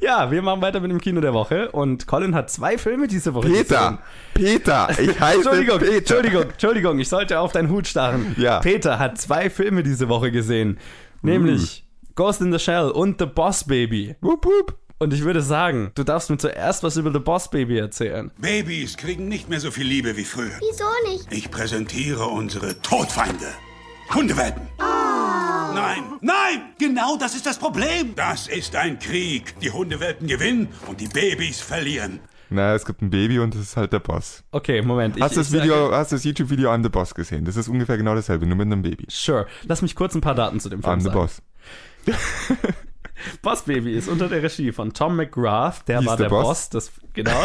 Ja, wir machen weiter mit dem Kino der Woche und Colin hat zwei Filme diese Woche Peter! Peter! Ich heiße Entschuldigung, Peter! Entschuldigung, Entschuldigung, ich sollte auf deinen Hut starren. Ja. Peter hat zwei Filme diese Woche gesehen. Nämlich Ghost in the Shell und The Boss Baby. Wupp, wupp. Und ich würde sagen, du darfst mir zuerst was über The Boss Baby erzählen. Babys kriegen nicht mehr so viel Liebe wie früher. Wieso nicht? Ich präsentiere unsere Todfeinde. Hundewelpen. Nein, nein! Genau das ist das Problem. Das ist ein Krieg. Die Hundewelpen gewinnen und die Babys verlieren. Na, es gibt ein Baby und das ist halt der Boss. Okay, Moment. Hast du ich das Video, hast du das YouTube-Video I'm the Boss gesehen? Das ist ungefähr genau dasselbe, nur mit einem Baby. Sure. Lass mich kurz ein paar Daten zu dem Film I'm the sagen. Boss. Boss Baby ist unter der Regie von Tom McGrath, der Hieß war der Boss? Boss. das genau.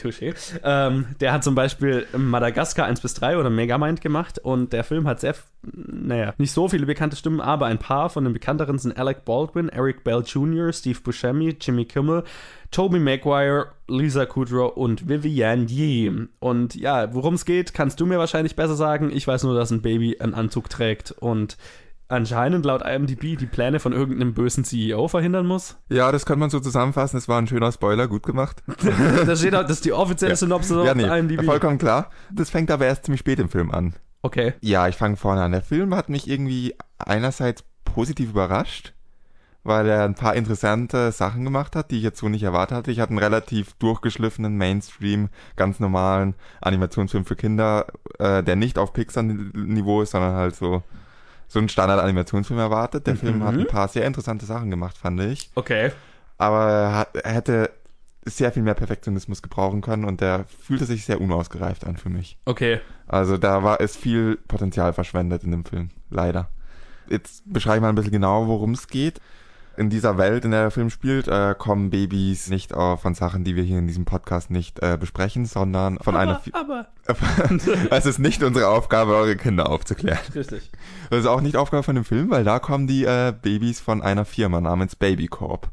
Touché. Ähm, der hat zum Beispiel Madagaskar 1 bis 3 oder Megamind gemacht und der Film hat sehr, naja, nicht so viele bekannte Stimmen, aber ein paar von den bekannteren sind Alec Baldwin, Eric Bell Jr., Steve Buscemi, Jimmy Kimmel, Tobey Maguire, Lisa Kudrow und Vivienne Yee. Und ja, worum es geht, kannst du mir wahrscheinlich besser sagen. Ich weiß nur, dass ein Baby einen Anzug trägt und anscheinend laut IMDb die Pläne von irgendeinem bösen CEO verhindern muss. Ja, das könnte man so zusammenfassen. Das war ein schöner Spoiler, gut gemacht. Da steht auch, das ist die offizielle Synopsis ja, auf nee, IMDb. vollkommen klar. Das fängt aber erst ziemlich spät im Film an. Okay. Ja, ich fange vorne an. Der Film hat mich irgendwie einerseits positiv überrascht, weil er ein paar interessante Sachen gemacht hat, die ich jetzt so nicht erwartet hatte. Ich hatte einen relativ durchgeschliffenen Mainstream, ganz normalen Animationsfilm für Kinder, äh, der nicht auf Pixar-Niveau ist, sondern halt so so ein Standard-Animationsfilm erwartet. Der Film hat ein paar sehr interessante Sachen gemacht, fand ich. Okay. Aber er, hat, er hätte sehr viel mehr Perfektionismus gebrauchen können und der fühlte sich sehr unausgereift an für mich. Okay. Also da war es viel Potenzial verschwendet in dem Film, leider. Jetzt beschreibe ich mal ein bisschen genauer, worum es geht. In dieser Welt, in der der Film spielt, äh, kommen Babys nicht äh, von Sachen, die wir hier in diesem Podcast nicht äh, besprechen, sondern von einer... Aber, es ist nicht unsere Aufgabe, eure Kinder aufzuklären. richtig. Das ist auch nicht Aufgabe von dem Film, weil da kommen die äh, Babys von einer Firma namens Baby Corp.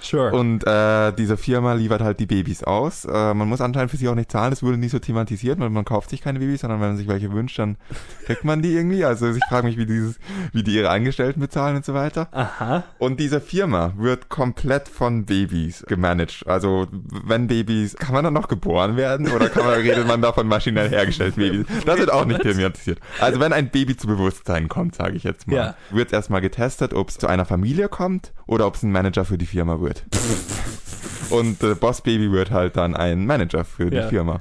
Sure. Und äh, diese Firma liefert halt die Babys aus. Äh, man muss anscheinend für sie auch nicht zahlen, das wurde nicht so thematisiert, weil man kauft sich keine Babys, sondern wenn man sich welche wünscht, dann kriegt man die irgendwie. Also ich frage mich, wie dieses, wie die ihre Angestellten bezahlen und so weiter. Aha. Und diese Firma wird komplett von Babys gemanagt. Also wenn Babys, kann man dann noch geboren werden oder kann man, redet man da von maschinell hergestellten Babys? Das wird auch nicht thematisiert. Also wenn ein Baby zu Bewusstsein kommt, sage ich jetzt mal, Ja. wird erstmal getestet, ob es zu einer Familie kommt oder ob es ein Manager für die Firma wird. Und äh, Boss Baby wird halt dann ein Manager für die Ja. Firma.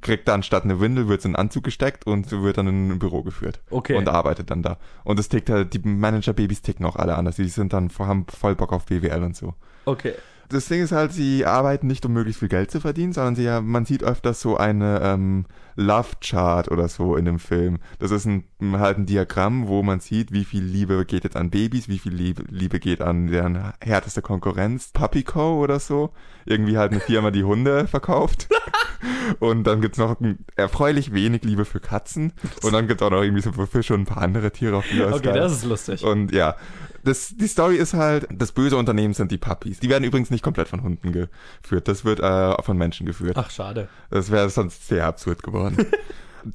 Kriegt dann statt eine Windel, wird in einen Anzug gesteckt und wird dann in ein Büro geführt. Okay. Und arbeitet dann da. Und es tickt halt, die Manager-Babys ticken auch alle anders. Die sind dann, haben voll Bock auf BWL und so. Okay. Das Ding ist halt, sie arbeiten nicht, um möglichst viel Geld zu verdienen, sondern sie, man sieht öfters so eine ähm, Love Chart oder so in dem Film. Das ist ein, halt ein Diagramm, wo man sieht, wie viel Liebe geht jetzt an Babys, wie viel Liebe, Liebe geht an deren härteste Konkurrenz, Puppy Co. oder so. Irgendwie halt eine Firma, die Hunde verkauft. Und dann gibt's noch ein, erfreulich wenig Liebe für Katzen. Und dann gibt's auch noch irgendwie so für Fische und ein paar andere Tiere auf die Okay, das ist lustig. und ja, das, die Story ist halt, das böse Unternehmen sind die Puppies. Die werden übrigens nicht komplett von Hunden geführt. Das wird äh, von Menschen geführt. Ach, schade. Das wäre sonst sehr absurd geworden.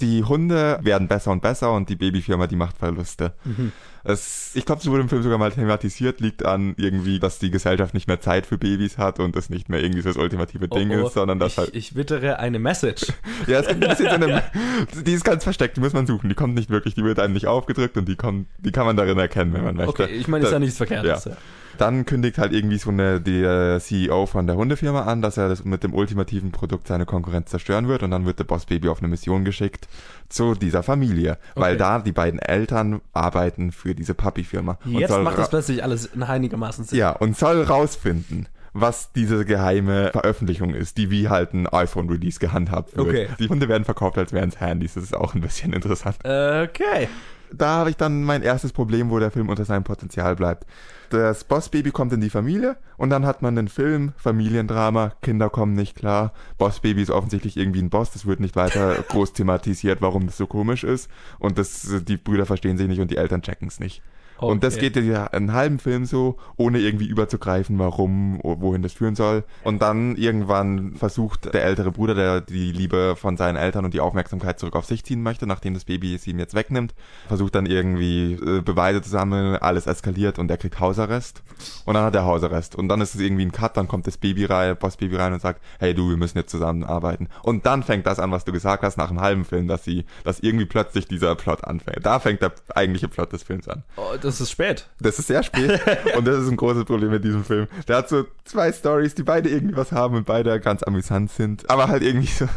die Hunde werden besser und besser und die Babyfirma, die macht Verluste. Mhm. Es, ich glaube, es wurde im Film sogar mal thematisiert, liegt an irgendwie, dass die Gesellschaft nicht mehr Zeit für Babys hat und es nicht mehr irgendwie so das ultimative Ding Oh, oh, ist, sondern dass ich, halt. ich wittere eine Message. Ja, es gibt ein bisschen so eine. Die ist ganz versteckt, die muss man suchen. Die kommt nicht wirklich, die wird einem nicht aufgedrückt und die kommt, die kann man darin erkennen, wenn man möchte. Okay, ich meine, ist ja nichts Verkehrtes. Ja. Dann kündigt halt irgendwie so eine, der CEO von der Hundefirma an, dass er das mit dem ultimativen Produkt seine Konkurrenz zerstören wird und dann wird der Boss Baby auf eine Mission geschickt zu dieser Familie, weil Okay. da die beiden Eltern arbeiten für diese Papi-Firma. und Jetzt macht das plötzlich alles in einigermaßen Sinn. Ja, und soll rausfinden, was diese geheime Veröffentlichung ist, die wie halt ein iPhone-Release gehandhabt wird. Okay. Die Hunde werden verkauft, als wären es Handys, das ist auch ein bisschen interessant Okay. Da habe ich dann mein erstes Problem, wo der Film unter seinem Potenzial bleibt. Das Bossbaby kommt in die Familie und dann hat man einen Film, Familiendrama, Kinder kommen nicht klar, Bossbaby ist offensichtlich irgendwie ein Boss, das wird nicht weiter groß thematisiert, warum das so komisch ist und das, die Brüder verstehen sich nicht und die Eltern checken es nicht. Und das Okay. geht ja einen halben Film so, ohne irgendwie überzugreifen, warum, wohin das führen soll. Und dann irgendwann versucht der ältere Bruder, der die Liebe von seinen Eltern und die Aufmerksamkeit zurück auf sich ziehen möchte, nachdem das Baby es ihm jetzt wegnimmt, versucht dann irgendwie äh, Beweise zu sammeln, alles eskaliert und er kriegt Hausarrest. Und dann hat er Hausarrest. Und dann ist es irgendwie ein Cut, dann kommt das Baby rein, Bossbaby rein und sagt, hey du, wir müssen jetzt zusammenarbeiten. Und dann fängt das an, was du gesagt hast, nach einem halben Film, dass sie, dass irgendwie plötzlich dieser Plot anfängt. Da fängt der eigentliche Plot des Films an. Oh, das ist spät. Das ist sehr spät und das ist ein großes Problem mit diesem Film. Der hat so zwei Stories, die beide irgendwie was haben und beide ganz amüsant sind, aber halt irgendwie so,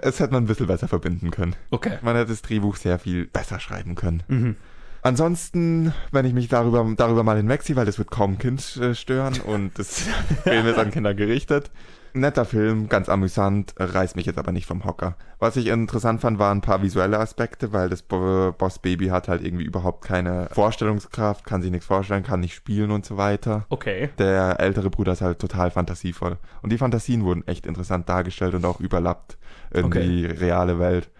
es hätte man ein bisschen besser verbinden können. Okay. Man hätte das Drehbuch sehr viel besser schreiben können. Mhm. Ansonsten, wenn ich mich darüber, darüber mal hinwegziehe, weil das wird kaum ein Kind äh, stören und das Film ist an Kinder gerichtet. Netter Film, ganz amüsant, reißt mich jetzt aber nicht vom Hocker. Was ich interessant fand, waren ein paar visuelle Aspekte, weil das Bo Boss Baby hat halt irgendwie überhaupt keine Vorstellungskraft, kann sich nichts vorstellen, kann nicht spielen und so weiter. Okay. Der ältere Bruder ist halt total fantasievoll. Und die Fantasien wurden echt interessant dargestellt und auch überlappt in Okay. die reale Welt.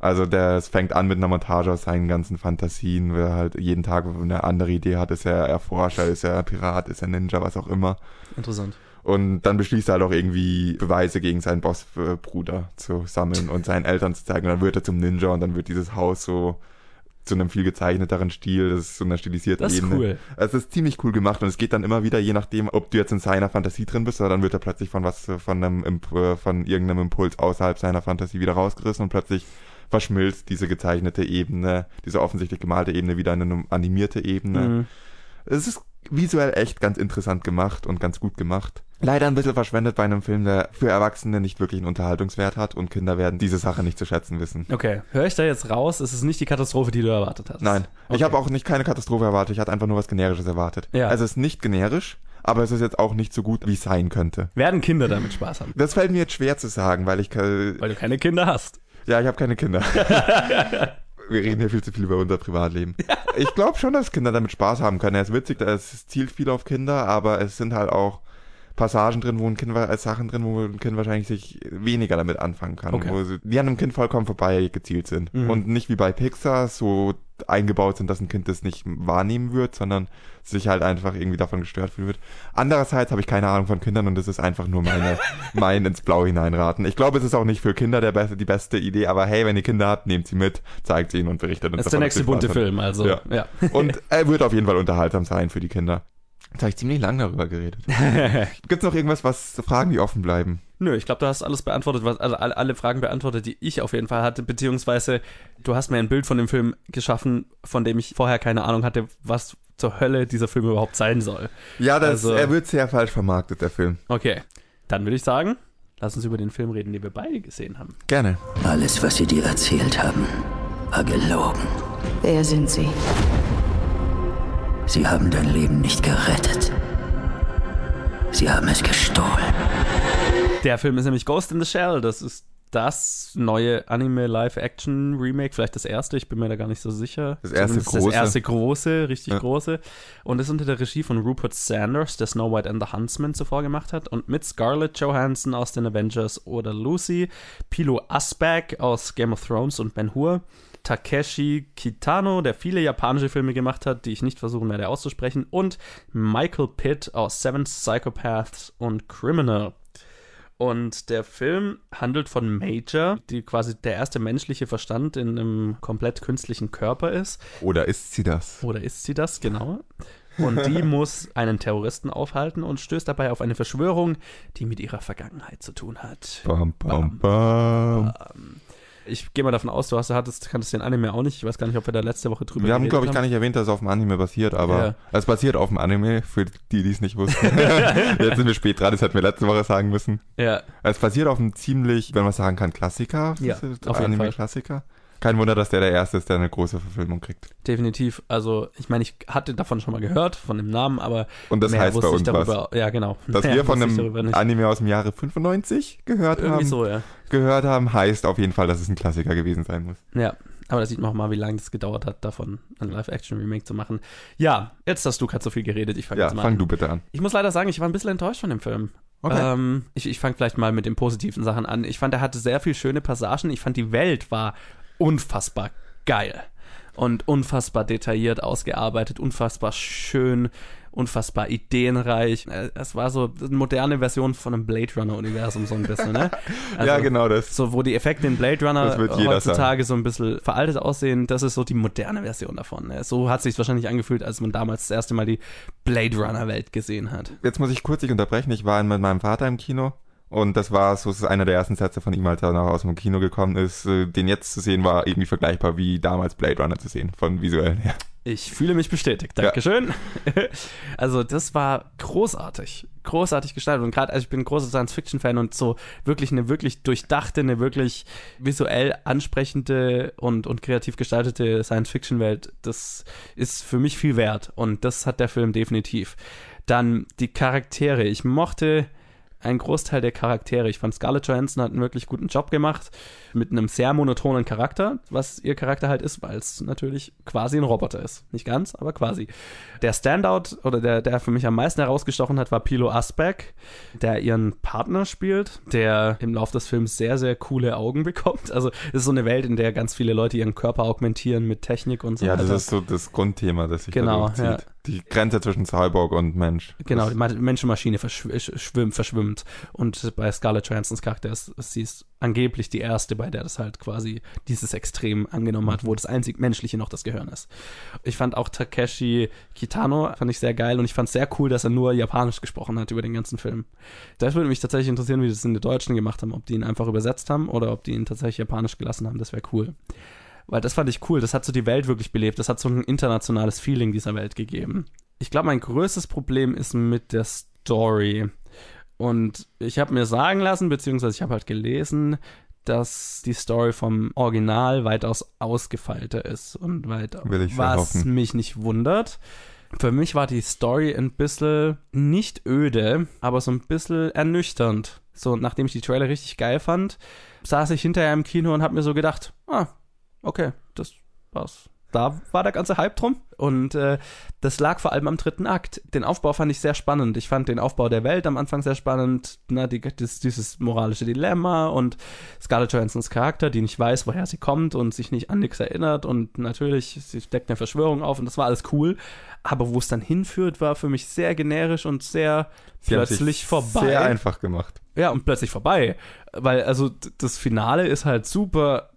Also der, es fängt an mit einer Montage aus seinen ganzen Fantasien, wo er halt jeden Tag eine andere Idee hat. Ist er Erforscher, ist er Pirat, ist er Ninja, was auch immer. Interessant. Und dann beschließt er halt auch irgendwie Beweise gegen seinen Bossbruder zu sammeln und seinen Eltern zu zeigen. Und dann wird er zum Ninja und dann wird dieses Haus so zu einem viel gezeichneteren Stil, das ist so einer stilisierten Das ist Ebene. cool. Also es ist ziemlich cool gemacht und es geht dann immer wieder, je nachdem, ob du jetzt in seiner Fantasie drin bist, oder dann wird er plötzlich von was, von einem, Imp von irgendeinem Impuls außerhalb seiner Fantasie wieder rausgerissen und plötzlich verschmilzt diese gezeichnete Ebene, diese offensichtlich gemalte Ebene wieder in eine animierte Ebene. Mhm. Es ist visuell echt ganz interessant gemacht und ganz gut gemacht. Leider ein bisschen verschwendet bei einem Film, der für Erwachsene nicht wirklich einen Unterhaltungswert hat und Kinder werden diese Sache nicht zu schätzen wissen. Okay. Höre ich da jetzt raus? Es ist nicht die Katastrophe, die du erwartet hast. Nein, ich Okay. habe auch nicht keine Katastrophe erwartet, ich hatte einfach nur was Generisches erwartet. Ja. Also es ist nicht generisch, aber es ist jetzt auch nicht so gut, wie es sein könnte. Werden Kinder damit Spaß haben? Das fällt mir jetzt schwer zu sagen, weil ich kann, Weil du keine Kinder hast. ja, ich habe keine Kinder. Wir reden hier viel zu viel über unser Privatleben. Ich glaube schon, dass Kinder damit Spaß haben können. Er ist witzig, es zielt viel auf Kinder, aber es sind halt auch Passagen drin, wo ein Kind, äh, Sachen drin, wo ein Kind wahrscheinlich sich weniger damit anfangen kann. Okay. Wo sie, die an einem Kind vollkommen vorbei gezielt sind. Mhm. Und nicht wie bei Pixar so eingebaut sind, dass ein Kind das nicht wahrnehmen wird, sondern sich halt einfach irgendwie davon gestört fühlen wird. Andererseits habe ich keine Ahnung von Kindern und das ist einfach nur meine, mein ins Blau hineinraten. Ich glaube, es ist auch nicht für Kinder der beste, die beste Idee, aber hey, wenn ihr Kinder habt, nehmt sie mit, zeigt sie ihnen und berichtet uns Das ist der nächste bunte. Film, also. Ja. ja. Und er wird auf jeden Fall unterhaltsam sein für die Kinder. Jetzt habe ich ziemlich lange darüber geredet. Gibt es noch irgendwas, was Fragen, die offen bleiben? Nö, ich glaube, du hast alles beantwortet, was, also alle, alle Fragen beantwortet, die ich auf jeden Fall hatte, beziehungsweise du hast mir ein Bild von dem Film geschaffen, von dem ich vorher keine Ahnung hatte, was zur Hölle dieser Film überhaupt sein soll. Ja, das, Also- er wird sehr falsch vermarktet, der Film. Okay, dann würde ich sagen, lass uns über den Film reden, den wir beide gesehen haben. Gerne. Alles, was sie dir erzählt haben, war gelogen. Wer sind Sie? Sie haben dein Leben nicht gerettet. Sie haben es gestohlen. Der Film ist nämlich Ghost in the Shell, das ist das neue Anime-Live-Action-Remake, vielleicht das erste, ich bin mir da gar nicht so sicher. Das erste Zumindest große. Das erste große, richtig Ja. große. Und ist unter der Regie von Rupert Sanders, der Snow White and the Huntsman zuvor gemacht hat. Und mit Scarlett Johansson aus den Avengers oder Lucy, Pilo Asbæk aus Game of Thrones und Ben Hur, Takeshi Kitano, der viele japanische Filme gemacht hat, die ich nicht versuchen werde auszusprechen, und Michael Pitt aus Seven Psychopaths und Criminal. Und der Film handelt von Major, die quasi der erste menschliche Verstand in einem komplett künstlichen Körper ist. Oder ist sie das? Oder ist sie das, genau? Und die muss einen Terroristen aufhalten und stößt dabei auf eine Verschwörung, die mit ihrer Vergangenheit zu tun hat. Bam, bam, bam. Ich gehe mal davon aus, du hast, hattest, kanntest den Anime auch nicht. Ich weiß gar nicht, ob wir da letzte Woche drüber Wir haben, glaube ich, gar nicht erwähnt, dass es auf dem Anime basiert, aber Ja. es basiert auf dem Anime, für die, die es nicht wussten. Jetzt sind wir spät dran, das hätten wir letzte Woche sagen müssen. Ja, Es basiert auf einem ziemlich, wenn man sagen kann, Klassiker. Ja, auf. Anime-Klassiker. Kein Wunder, dass der der Erste ist, der eine große Verfilmung kriegt. definitiv. Also, ich meine, ich hatte davon schon mal gehört, von dem Namen, aber Und das mehr heißt bei wusste ich uns darüber. was. Ja, genau. Dass Mehr wir von einem. Anime aus dem Jahre 95 gehört Irgendwie haben, so, ja. gehört haben, heißt auf jeden Fall, dass es ein Klassiker gewesen sein muss. Ja, aber da sieht man auch mal, wie lange das gedauert hat, davon ein Live-Action-Remake zu machen. Ja, jetzt hast du gerade so viel geredet, ich fange Ja, jetzt mal fang an. du bitte an. Ich muss leider sagen, ich war ein bisschen enttäuscht von dem Film. Okay. Ähm, ich ich fange vielleicht mal mit den positiven Sachen an. Ich fand, er hatte sehr viel schöne Passagen. Ich fand, die Welt war unfassbar geil und unfassbar detailliert ausgearbeitet, unfassbar schön, unfassbar ideenreich. Äh, Es war so eine moderne Version von einem Blade Runner-Universum, so ein bisschen, ne? Also, ja, genau das. So, wo die Effekte in Blade Runner jeder heutzutage so ein bisschen veraltet aussehen, das ist so die moderne Version davon. Ne? So hat sich wahrscheinlich angefühlt, als man damals das erste Mal die Blade Runner Welt gesehen hat. Jetzt muss ich kurz dich unterbrechen. Ich war mit meinem Vater im Kino und das war so das ist einer der ersten Sätze von ihm, als er noch aus dem Kino gekommen ist. Äh, Den jetzt zu sehen war irgendwie vergleichbar wie damals Blade Runner zu sehen, von visuellen her. Ich fühle mich bestätigt. Dankeschön. Also, das war großartig. Großartig gestaltet. Und gerade, also ich bin ein großer Science-Fiction-Fan und so wirklich eine wirklich durchdachte, eine wirklich visuell ansprechende und, und kreativ gestaltete Science-Fiction-Welt, das ist für mich viel wert. Und das hat der Film definitiv. Dann die Charaktere. Ich mochte einen Großteil der Charaktere. Ich fand Scarlett Johansson hat einen wirklich guten Job gemacht mit einem sehr monotonen Charakter, was ihr Charakter halt ist, weil es natürlich quasi ein Roboter ist. Nicht ganz, aber quasi. Der Standout oder der, der für mich am meisten herausgestochen hat, war Pilo Asbeck, der ihren Partner spielt, der im Laufe des Films sehr, sehr coole Augen bekommt. Also es ist so eine Welt, in der ganz viele Leute ihren Körper augmentieren mit Technik und so Ja, weiter. das ist so das Grundthema, das sich Genau, da durchzieht. ja. Die Grenze zwischen Cyborg und Mensch. Genau, die Ma- Menschenmaschine verschw sch- schwimmt, verschwimmt. Und bei Scarlett Johansons Charakter ist, ist sie ist angeblich die erste, bei der das halt quasi dieses Extrem angenommen hat, wo das einzig Menschliche noch das Gehirn ist. Ich fand auch Takeshi Kitano, fand ich sehr geil und ich fand es sehr cool, dass er nur Japanisch gesprochen hat über den ganzen Film. Das würde mich tatsächlich interessieren, wie das in den Deutschen gemacht haben, ob die ihn einfach übersetzt haben oder ob die ihn tatsächlich Japanisch gelassen haben, das wäre cool. Weil das fand ich cool, das hat so die Welt wirklich belebt, das hat so ein internationales Feeling dieser Welt gegeben. Ich glaube, mein größtes Problem ist mit der Story. Und ich habe mir sagen lassen, beziehungsweise ich habe halt gelesen, dass die Story vom Original weitaus ausgefeilter ist und weit, was hoffen. mich nicht wundert. Für mich war die Story ein bisschen nicht öde, aber so ein bisschen ernüchternd. So, nachdem ich die Trailer richtig geil fand, saß ich hinterher im Kino und habe mir so gedacht, ah, okay, das war's. Da war der ganze Hype drum. Und äh, das lag vor allem am dritten Akt. Den Aufbau fand ich sehr spannend. Ich fand den Aufbau der Welt am Anfang sehr spannend. Na, die, das, dieses moralische Dilemma und Scarlett Johansons Charakter, die nicht weiß, woher sie kommt und sich nicht an nichts erinnert. Und natürlich, sie deckt eine Verschwörung auf und das war alles cool. Aber wo es dann hinführt, war für mich sehr generisch und sehr Sie plötzlich vorbei. Sehr einfach gemacht. Ja, und plötzlich vorbei. Weil, also, das Finale ist halt super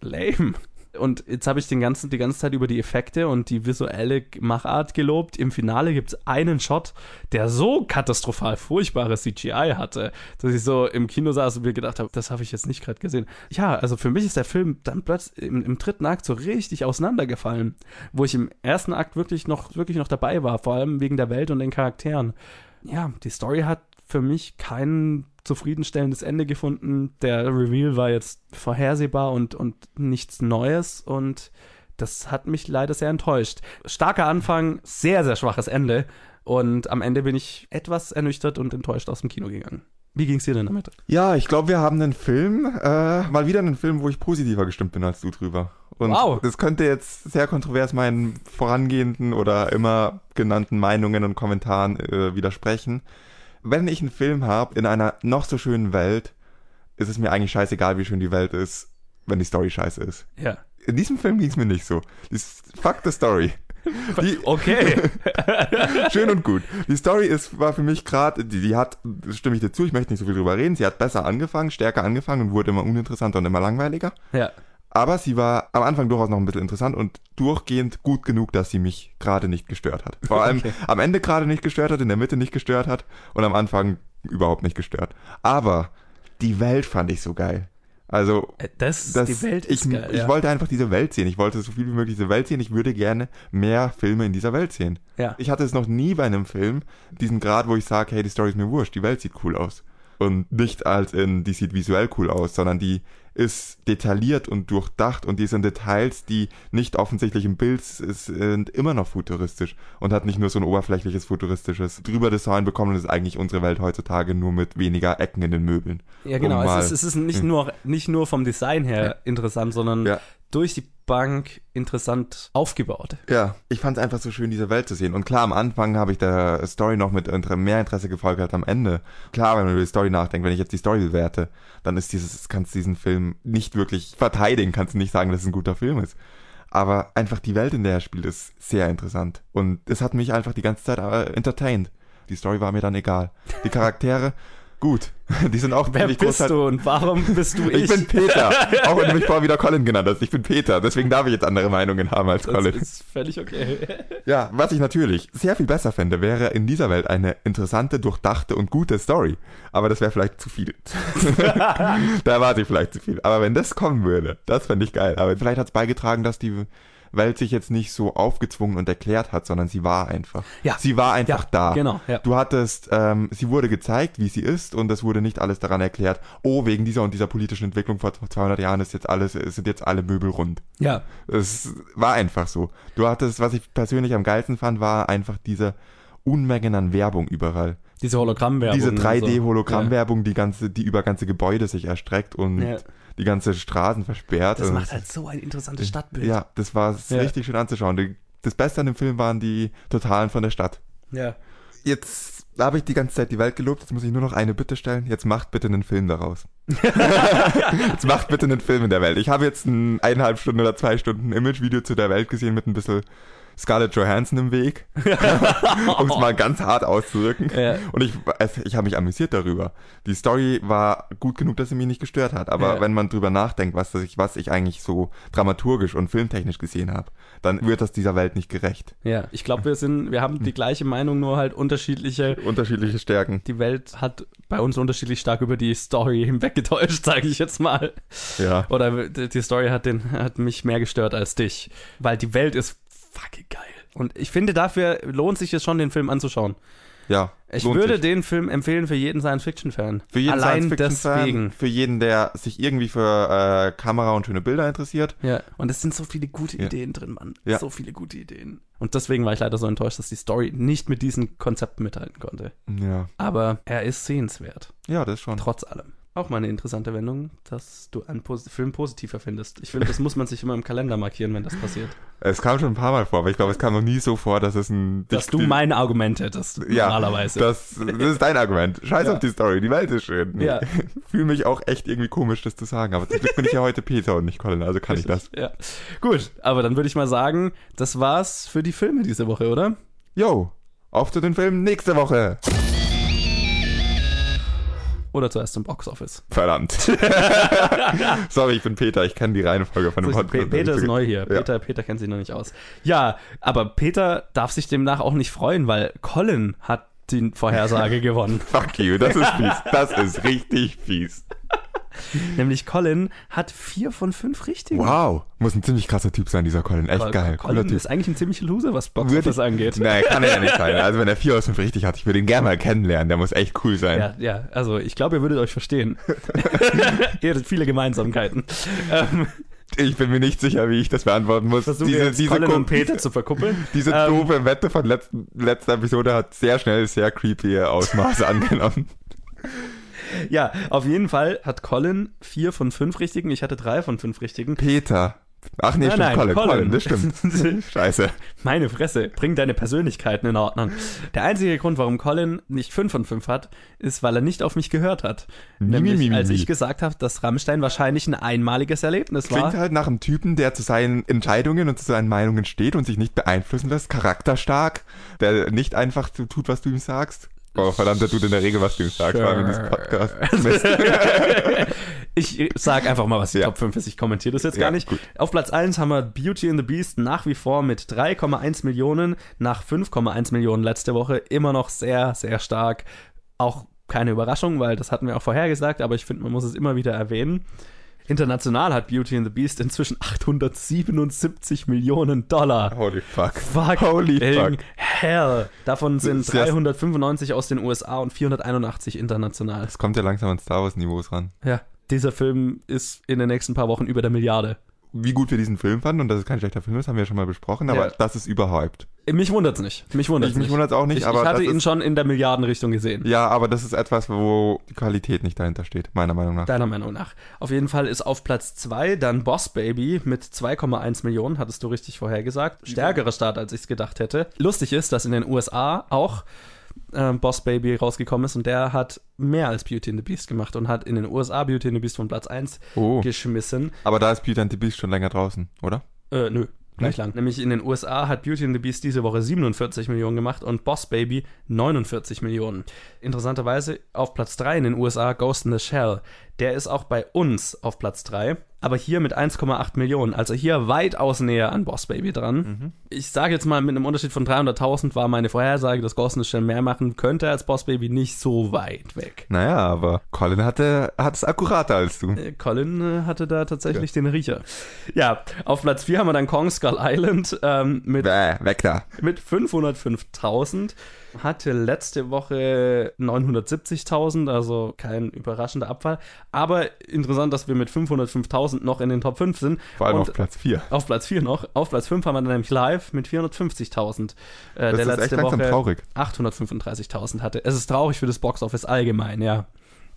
lame. Und jetzt habe ich den ganzen, die ganze Zeit über die Effekte und die visuelle Machart gelobt. Im Finale gibt es einen Shot, der so katastrophal furchtbare CGI hatte, dass ich so im Kino saß und mir gedacht habe, das habe ich jetzt nicht gerade gesehen. Ja, also für mich ist der Film dann plötzlich im, im dritten Akt so richtig auseinandergefallen, wo ich im ersten Akt wirklich noch, wirklich noch dabei war, vor allem wegen der Welt und den Charakteren. Ja, die Story hat für mich kein zufriedenstellendes Ende gefunden. Der Reveal war jetzt vorhersehbar und, und nichts Neues und das hat mich leider sehr enttäuscht. Starker Anfang, sehr, sehr schwaches Ende und am Ende bin ich etwas ernüchtert und enttäuscht aus dem Kino gegangen. Wie ging's dir denn damit? Ja, ich glaube, wir haben einen Film, äh, mal wieder einen Film, wo ich positiver gestimmt bin als du drüber. Und Wow. das könnte jetzt sehr kontrovers meinen vorangehenden oder immer genannten Meinungen und Kommentaren äh, widersprechen. Wenn ich einen Film habe in einer noch so schönen Welt, ist es mir eigentlich scheißegal, wie schön die Welt ist, wenn die Story scheiße ist. Ja. In diesem Film ging es mir nicht so. Ist Fuck the Story. Die, Okay. schön und gut. Die Story ist, war für mich gerade, die, die hat, das stimme ich dir zu, ich möchte nicht so viel drüber reden, sie hat besser angefangen, stärker angefangen und wurde immer uninteressanter und immer langweiliger. ja. Aber sie war am Anfang durchaus noch ein bisschen interessant und durchgehend gut genug, dass sie mich gerade nicht gestört hat. Vor allem Okay. am Ende gerade nicht gestört hat, in der Mitte nicht gestört hat und am Anfang überhaupt nicht gestört. Aber die Welt fand ich so geil. Also Äh, Das, das, die Welt ich, geil. ich ja. wollte einfach diese Welt sehen. Ich wollte so viel wie möglich diese Welt sehen. Ich würde gerne mehr Filme in dieser Welt sehen. Ja. Ich hatte es noch nie bei einem Film, diesen Grad, wo ich sage, hey, die Story ist mir wurscht, die Welt sieht cool aus. Und nicht als in, die sieht visuell cool aus, sondern die ist detailliert und durchdacht und die sind Details, die nicht offensichtlich im Bild sind, immer noch futuristisch und hat nicht nur so ein oberflächliches futuristisches drüber Design bekommen und ist eigentlich unsere Welt heutzutage nur mit weniger Ecken in den Möbeln. Ja, genau. Um es, ist, es ist nicht nur, nicht nur vom Design her interessant, sondern Ja. Durch die Bank interessant aufgebaut. Ja, ich fand es einfach so schön, diese Welt zu sehen. Und klar, am Anfang habe ich der Story noch mit mehr Interesse gefolgt als am Ende. Klar, wenn man über die Story nachdenkt, wenn ich jetzt die Story bewerte, dann ist dieses, kannst du diesen Film nicht wirklich verteidigen, kannst du nicht sagen, dass es ein guter Film ist. Aber einfach die Welt, in der er spielt, ist sehr interessant. Und es hat mich einfach die ganze Zeit äh, entertained. Die Story war mir dann egal. Die Charaktere, gut. Die sind auch Wer bist großartig. du und warum bist du ich? Ich bin Peter. Auch wenn du mich vorher wieder Colin genannt hast. Ich bin Peter. Deswegen darf ich jetzt andere Meinungen haben als das Colin. ist völlig okay. Ja, was ich natürlich sehr viel besser fände, wäre in dieser Welt eine interessante, durchdachte und gute Story. Aber das wäre vielleicht zu viel. da erwarte ich vielleicht zu viel. Aber wenn das kommen würde, das fände ich geil. Aber vielleicht hat es beigetragen, dass die Welt sich jetzt nicht so aufgezwungen und erklärt hat, sondern sie war einfach. Ja. Sie war einfach Ja, da. genau, ja. Du hattest, ähm, sie wurde gezeigt, wie sie ist und es wurde nicht alles daran erklärt, oh, wegen dieser und dieser politischen Entwicklung vor 200 Jahren ist jetzt alles, sind jetzt alle Möbel rund. Ja. Es war einfach so. Du hattest, was ich persönlich am geilsten fand, war einfach diese Unmengen an Werbung überall. Diese Hologrammwerbung. Diese und so. 3D-Hologrammwerbung, die ganze, die über ganze Gebäude sich erstreckt und Ja. Die ganze Straßen versperrt. Das macht halt so ein interessantes Stadtbild. Ja, das war Ja. richtig schön anzuschauen. Das Beste an dem Film waren die Totalen von der Stadt. ja. Jetzt habe ich die ganze Zeit die Welt gelobt, jetzt muss ich nur noch eine Bitte stellen. Jetzt macht bitte einen Film daraus. jetzt macht bitte einen Film in der Welt. Ich habe jetzt ein eineinhalb Stunden oder zwei Stunden Imagevideo zu der Welt gesehen mit ein bisschen Scarlett Johansson im Weg, um es mal ganz hart auszudrücken. Ja. Und ich, also ich habe mich amüsiert darüber. Die Story war gut genug, dass sie mich nicht gestört hat. Aber Ja. wenn man drüber nachdenkt, was ich, was ich eigentlich so dramaturgisch und filmtechnisch gesehen habe, dann wird das dieser Welt nicht gerecht. Ja, ich glaube, wir sind, wir haben die gleiche Meinung, nur halt unterschiedliche. Unterschiedliche Stärken. Die Welt hat bei uns unterschiedlich stark über die Story hinweggetäuscht, sage ich jetzt mal. Ja. Oder die die Story hat, den, hat mich mehr gestört als dich. Weil die Welt ist fucking geil. Und ich finde, dafür lohnt sich es schon, den Film anzuschauen. Ja. Ich lohnt würde sich. den Film empfehlen für jeden Science-Fiction-Fan. für jeden Allein Science-Fiction-Fan, deswegen. für jeden, der sich irgendwie für äh, Kamera und schöne Bilder interessiert. Ja, und es sind so viele gute Ja. Ideen drin, Mann. Ja. So viele gute Ideen. Und deswegen war ich leider so enttäuscht, dass die Story nicht mit diesen Konzepten mithalten konnte. Ja. Aber er ist sehenswert, Ja, das schon. trotz allem. Auch mal eine interessante Wendung, dass du einen Pos Film positiver findest. Ich finde, das muss man sich immer im Kalender markieren, wenn das passiert. Es kam schon ein paar Mal vor, aber ich glaube, es kam noch nie so vor, dass es ein... Dass du mein Argument hättest, ja, normalerweise. Das, das ist dein Argument. Scheiß Ja. auf die Story, die Welt ist schön. Ja. Fühle mich auch echt irgendwie komisch, das zu sagen, aber zum Glück bin ich ja heute Peter und nicht Colin, also kann ich das. Ja. Gut, aber dann würde ich mal sagen, das war's für die Filme diese Woche, oder? Yo, auf zu den Filmen nächste Woche. Oder zuerst zum Boxoffice. Verdammt. Sorry, ich bin Peter, ich kenne die Reihenfolge von dem So, Pe- Peter ist neu hier. Ja. Peter, Peter kennt sich noch nicht aus. Ja, aber Peter darf sich demnach auch nicht freuen, weil Colin hat die Vorhersage gewonnen. Fuck you, das ist fies. Das ist richtig fies. Nämlich Colin hat vier von fünf richtigen. Wow, muss ein ziemlich krasser Typ sein, dieser Colin. Echt geil, Colin ist eigentlich ein ziemlicher Loser, was Boxoffice angeht. Nee, kann er ja nicht sein. Also wenn er vier aus fünf richtig hat, ich würde ihn gerne mal kennenlernen. Der muss echt cool sein. Ja, ja, also ich glaube, ihr würdet euch verstehen. ihr hättet viele Gemeinsamkeiten. Ähm, Ich bin mir nicht sicher, wie ich das beantworten muss. versuche jetzt Colin Ko- und Peter zu verkuppeln. diese Ähm, doofe Wette von letzten, letzter Episode hat sehr schnell sehr creepy Ausmaße angenommen. Ja, auf jeden Fall hat Colin vier von fünf richtigen. Ich hatte drei von fünf richtigen. Peter, Ach nee, Nein, stimmt, nein, Colin, Colin. Colin, das stimmt. Scheiße. Meine Fresse, bring deine Persönlichkeiten in Ordnung. Der einzige Grund, warum Colin nicht 5 von 5 hat, ist, weil er nicht auf mich gehört hat. Nämlich, mi, mi, als mi. ich gesagt habe, dass Rammstein wahrscheinlich ein einmaliges Erlebnis war. Klingt halt nach einem Typen, der zu seinen Entscheidungen und zu seinen Meinungen steht und sich nicht beeinflussen lässt, charakterstark, der nicht einfach tut, was du ihm sagst. Oh, verdammt, der tut in der Regel, was du ihm sagst, vor allem in diesem Podcast. Ich sag einfach mal, was die Ja. Top 5 ist. Ich kommentiere das jetzt Ja, gar nicht. gut. Auf Platz 1 haben wir Beauty and the Beast nach wie vor mit 3,1 Millionen nach 5,1 Millionen letzte Woche. Immer noch sehr, sehr stark. Auch keine Überraschung, weil das hatten wir auch vorher gesagt, aber ich finde, man muss es immer wieder erwähnen. International hat Beauty and the Beast inzwischen 877 Millionen Dollar. Holy fuck. Fuck. Holy Fucking fuck. hell. Davon sind ist ja- 395 aus den USA und 481 international. Es kommt ja langsam an Star Wars Niveaus ran. Ja, dieser Film ist in den nächsten paar Wochen über der Milliarde. Wie gut wir diesen Film fanden und dass es kein schlechter Film ist, haben wir ja schon mal besprochen, aber Ja. das ist überhyped. Mich wundert's nicht. Mich wundert's Ich- mich nicht. wundert's auch nicht, ich, aber ich hatte ihn ist- schon in der Milliardenrichtung gesehen. Ja, aber das ist etwas, wo die Qualität nicht dahinter steht, meiner Meinung nach. Deiner Meinung nach. Auf jeden Fall ist auf Platz 2 dann Boss Baby mit 2,1 Millionen, hattest du richtig vorhergesagt. Stärkerer Start, als ich es gedacht hätte. Lustig ist, dass in den USA auch äh, Boss Baby rausgekommen ist und der hat mehr als Beauty and the Beast gemacht und hat in den USA Beauty and the Beast von Platz 1 Oh. geschmissen. Aber da ist Beauty and the Beast schon länger draußen, oder? Äh, nö. Gleich lang. Nämlich in den USA hat Beauty and the Beast diese Woche 47 Millionen gemacht und Boss Baby 49 Millionen. Interessanterweise auf Platz 3 in den USA Ghost in the Shell. Der ist auch bei uns auf Platz 3, aber hier mit 1,8 Millionen. Also hier weitaus näher an Boss Baby dran. Ich sage jetzt mal, mit einem Unterschied von 300.000 war meine Vorhersage, dass the Shell mehr machen könnte als Boss Baby nicht so weit weg. Naja, aber Colin hatte, hat es akkurater als du. Äh, Colin äh, hatte da tatsächlich den Riecher. Ja, auf Platz 4 haben wir dann Kong Skull Island ähm, mit Bäh, weg da. mit 505.000. Hatte letzte Woche 970.000, also kein überraschender Abfall. Aber interessant, dass wir mit 505.000 noch in den Top 5 sind. Vor allem Und auf Platz 4. auf Platz 4 noch. Auf Platz 5 haben wir dann nämlich live mit 450.000. Äh, Das der ist echt letzte langsam Woche traurig. 835.000 hatte. Es ist traurig für das Boxoffice allgemein, ja.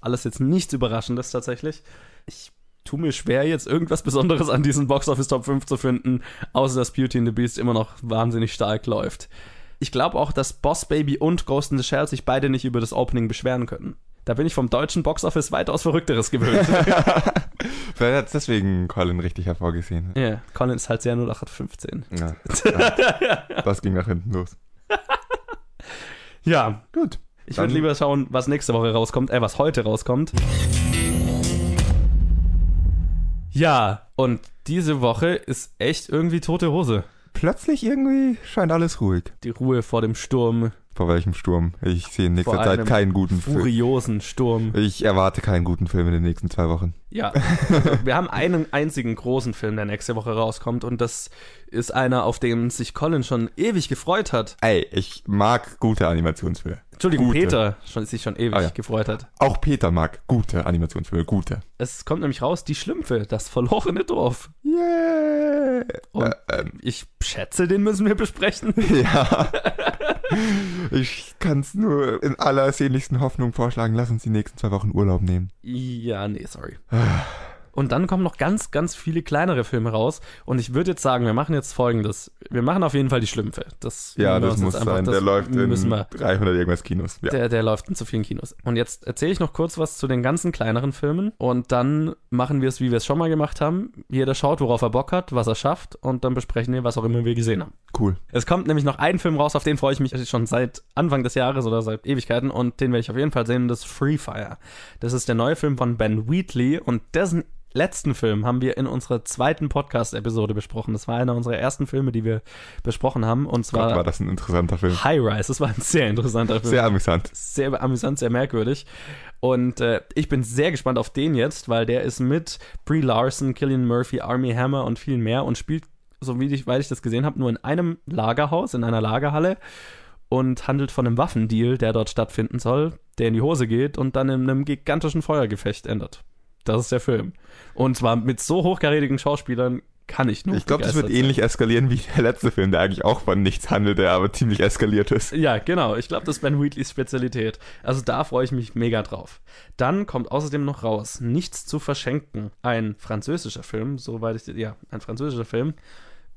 Alles jetzt nichts Überraschendes tatsächlich. Ich tue mir schwer, jetzt irgendwas Besonderes an diesen Boxoffice Top 5 zu finden, außer dass Beauty and the Beast immer noch wahnsinnig stark läuft. Ich glaube auch, dass Boss Baby und Ghost in the Shell sich beide nicht über das Opening beschweren können. Da bin ich vom deutschen Boxoffice weitaus Verrückteres gewöhnt. Vielleicht hat deswegen Colin richtig hervorgesehen. Ja, Colin ist halt sehr 0815. Ja. ja. Das ging nach hinten los. Ja, Gut. ich würde lieber schauen, was nächste Woche rauskommt, äh, was heute rauskommt. Ja, und diese Woche ist echt irgendwie tote Hose. Plötzlich irgendwie scheint alles ruhig. Die Ruhe vor dem Sturm, Vor welchem Sturm? Ich sehe in nächster Vor Zeit keinen guten Film. furiosen Sturm. Ich erwarte keinen guten Film in den nächsten zwei Wochen. Ja, also wir haben einen einzigen großen Film, der nächste Woche rauskommt und das ist einer, auf den sich Colin schon ewig gefreut hat. Ey, ich mag gute Animationsfilme. Entschuldigung, Gute. Peter schon, sich schon ewig Ah, ja. gefreut hat. Auch Peter mag gute Animationsfilme. Gute. Es kommt nämlich raus, Die Schlümpfe, das verlorene Dorf. Yeah. Und Äh, ähm, ich schätze, den müssen wir besprechen. ja. ich kann es nur in allersehnlichsten Hoffnung vorschlagen. Lass uns die nächsten zwei Wochen Urlaub nehmen. Ja, nee, sorry. Und dann kommen noch ganz, ganz viele kleinere Filme raus. Und ich würde jetzt sagen, wir machen jetzt folgendes. Wir machen auf jeden Fall die Schlümpfe. Das Ja, das muss einfach- sein. das Der läuft in wir. 300 irgendwas Kinos. Ja. Der, der läuft in zu vielen Kinos. Und jetzt erzähle ich noch kurz was zu den ganzen kleineren Filmen. Und dann machen wir es, wie wir es schon mal gemacht haben. Jeder schaut, worauf er Bock hat, was er schafft. Und dann besprechen wir, was auch immer wir gesehen haben. Cool. Es kommt nämlich noch ein Film raus, auf den freue ich mich schon seit Anfang des Jahres oder seit Ewigkeiten und den werde ich auf jeden Fall sehen, das ist Free Fire. Das ist der neue Film von Ben Wheatley und dessen letzten Film haben wir in unserer zweiten Podcast-Episode besprochen. Das war einer unserer ersten Filme, die wir besprochen haben und Gott, zwar war das ein interessanter Film. High Rise. Das war ein sehr interessanter Film Sehr amüsant. sehr amüsant, sehr merkwürdig. Und äh, ich bin sehr gespannt auf den jetzt, weil der ist mit Brie Larson, Killian Murphy, Army Hammer und viel mehr und spielt, so wie ich, weil ich das gesehen habe, nur in einem Lagerhaus, in einer Lagerhalle und handelt von einem Waffendeal, der dort stattfinden soll, der in die Hose geht und dann in einem gigantischen Feuergefecht endet. Das ist der Film. Und zwar mit so hochkarätigen Schauspielern kann ich nur Ich glaube, das wird ähnlich eskalieren wie der letzte Film, der eigentlich auch von nichts handelte, aber ziemlich eskaliert ist. Ja, genau. Ich glaube, das ist Ben Wheatleys Spezialität. Also da freue ich mich mega drauf. Dann kommt außerdem noch raus, Nichts zu verschenken. Ein französischer Film, soweit ich, ja, ein französischer Film,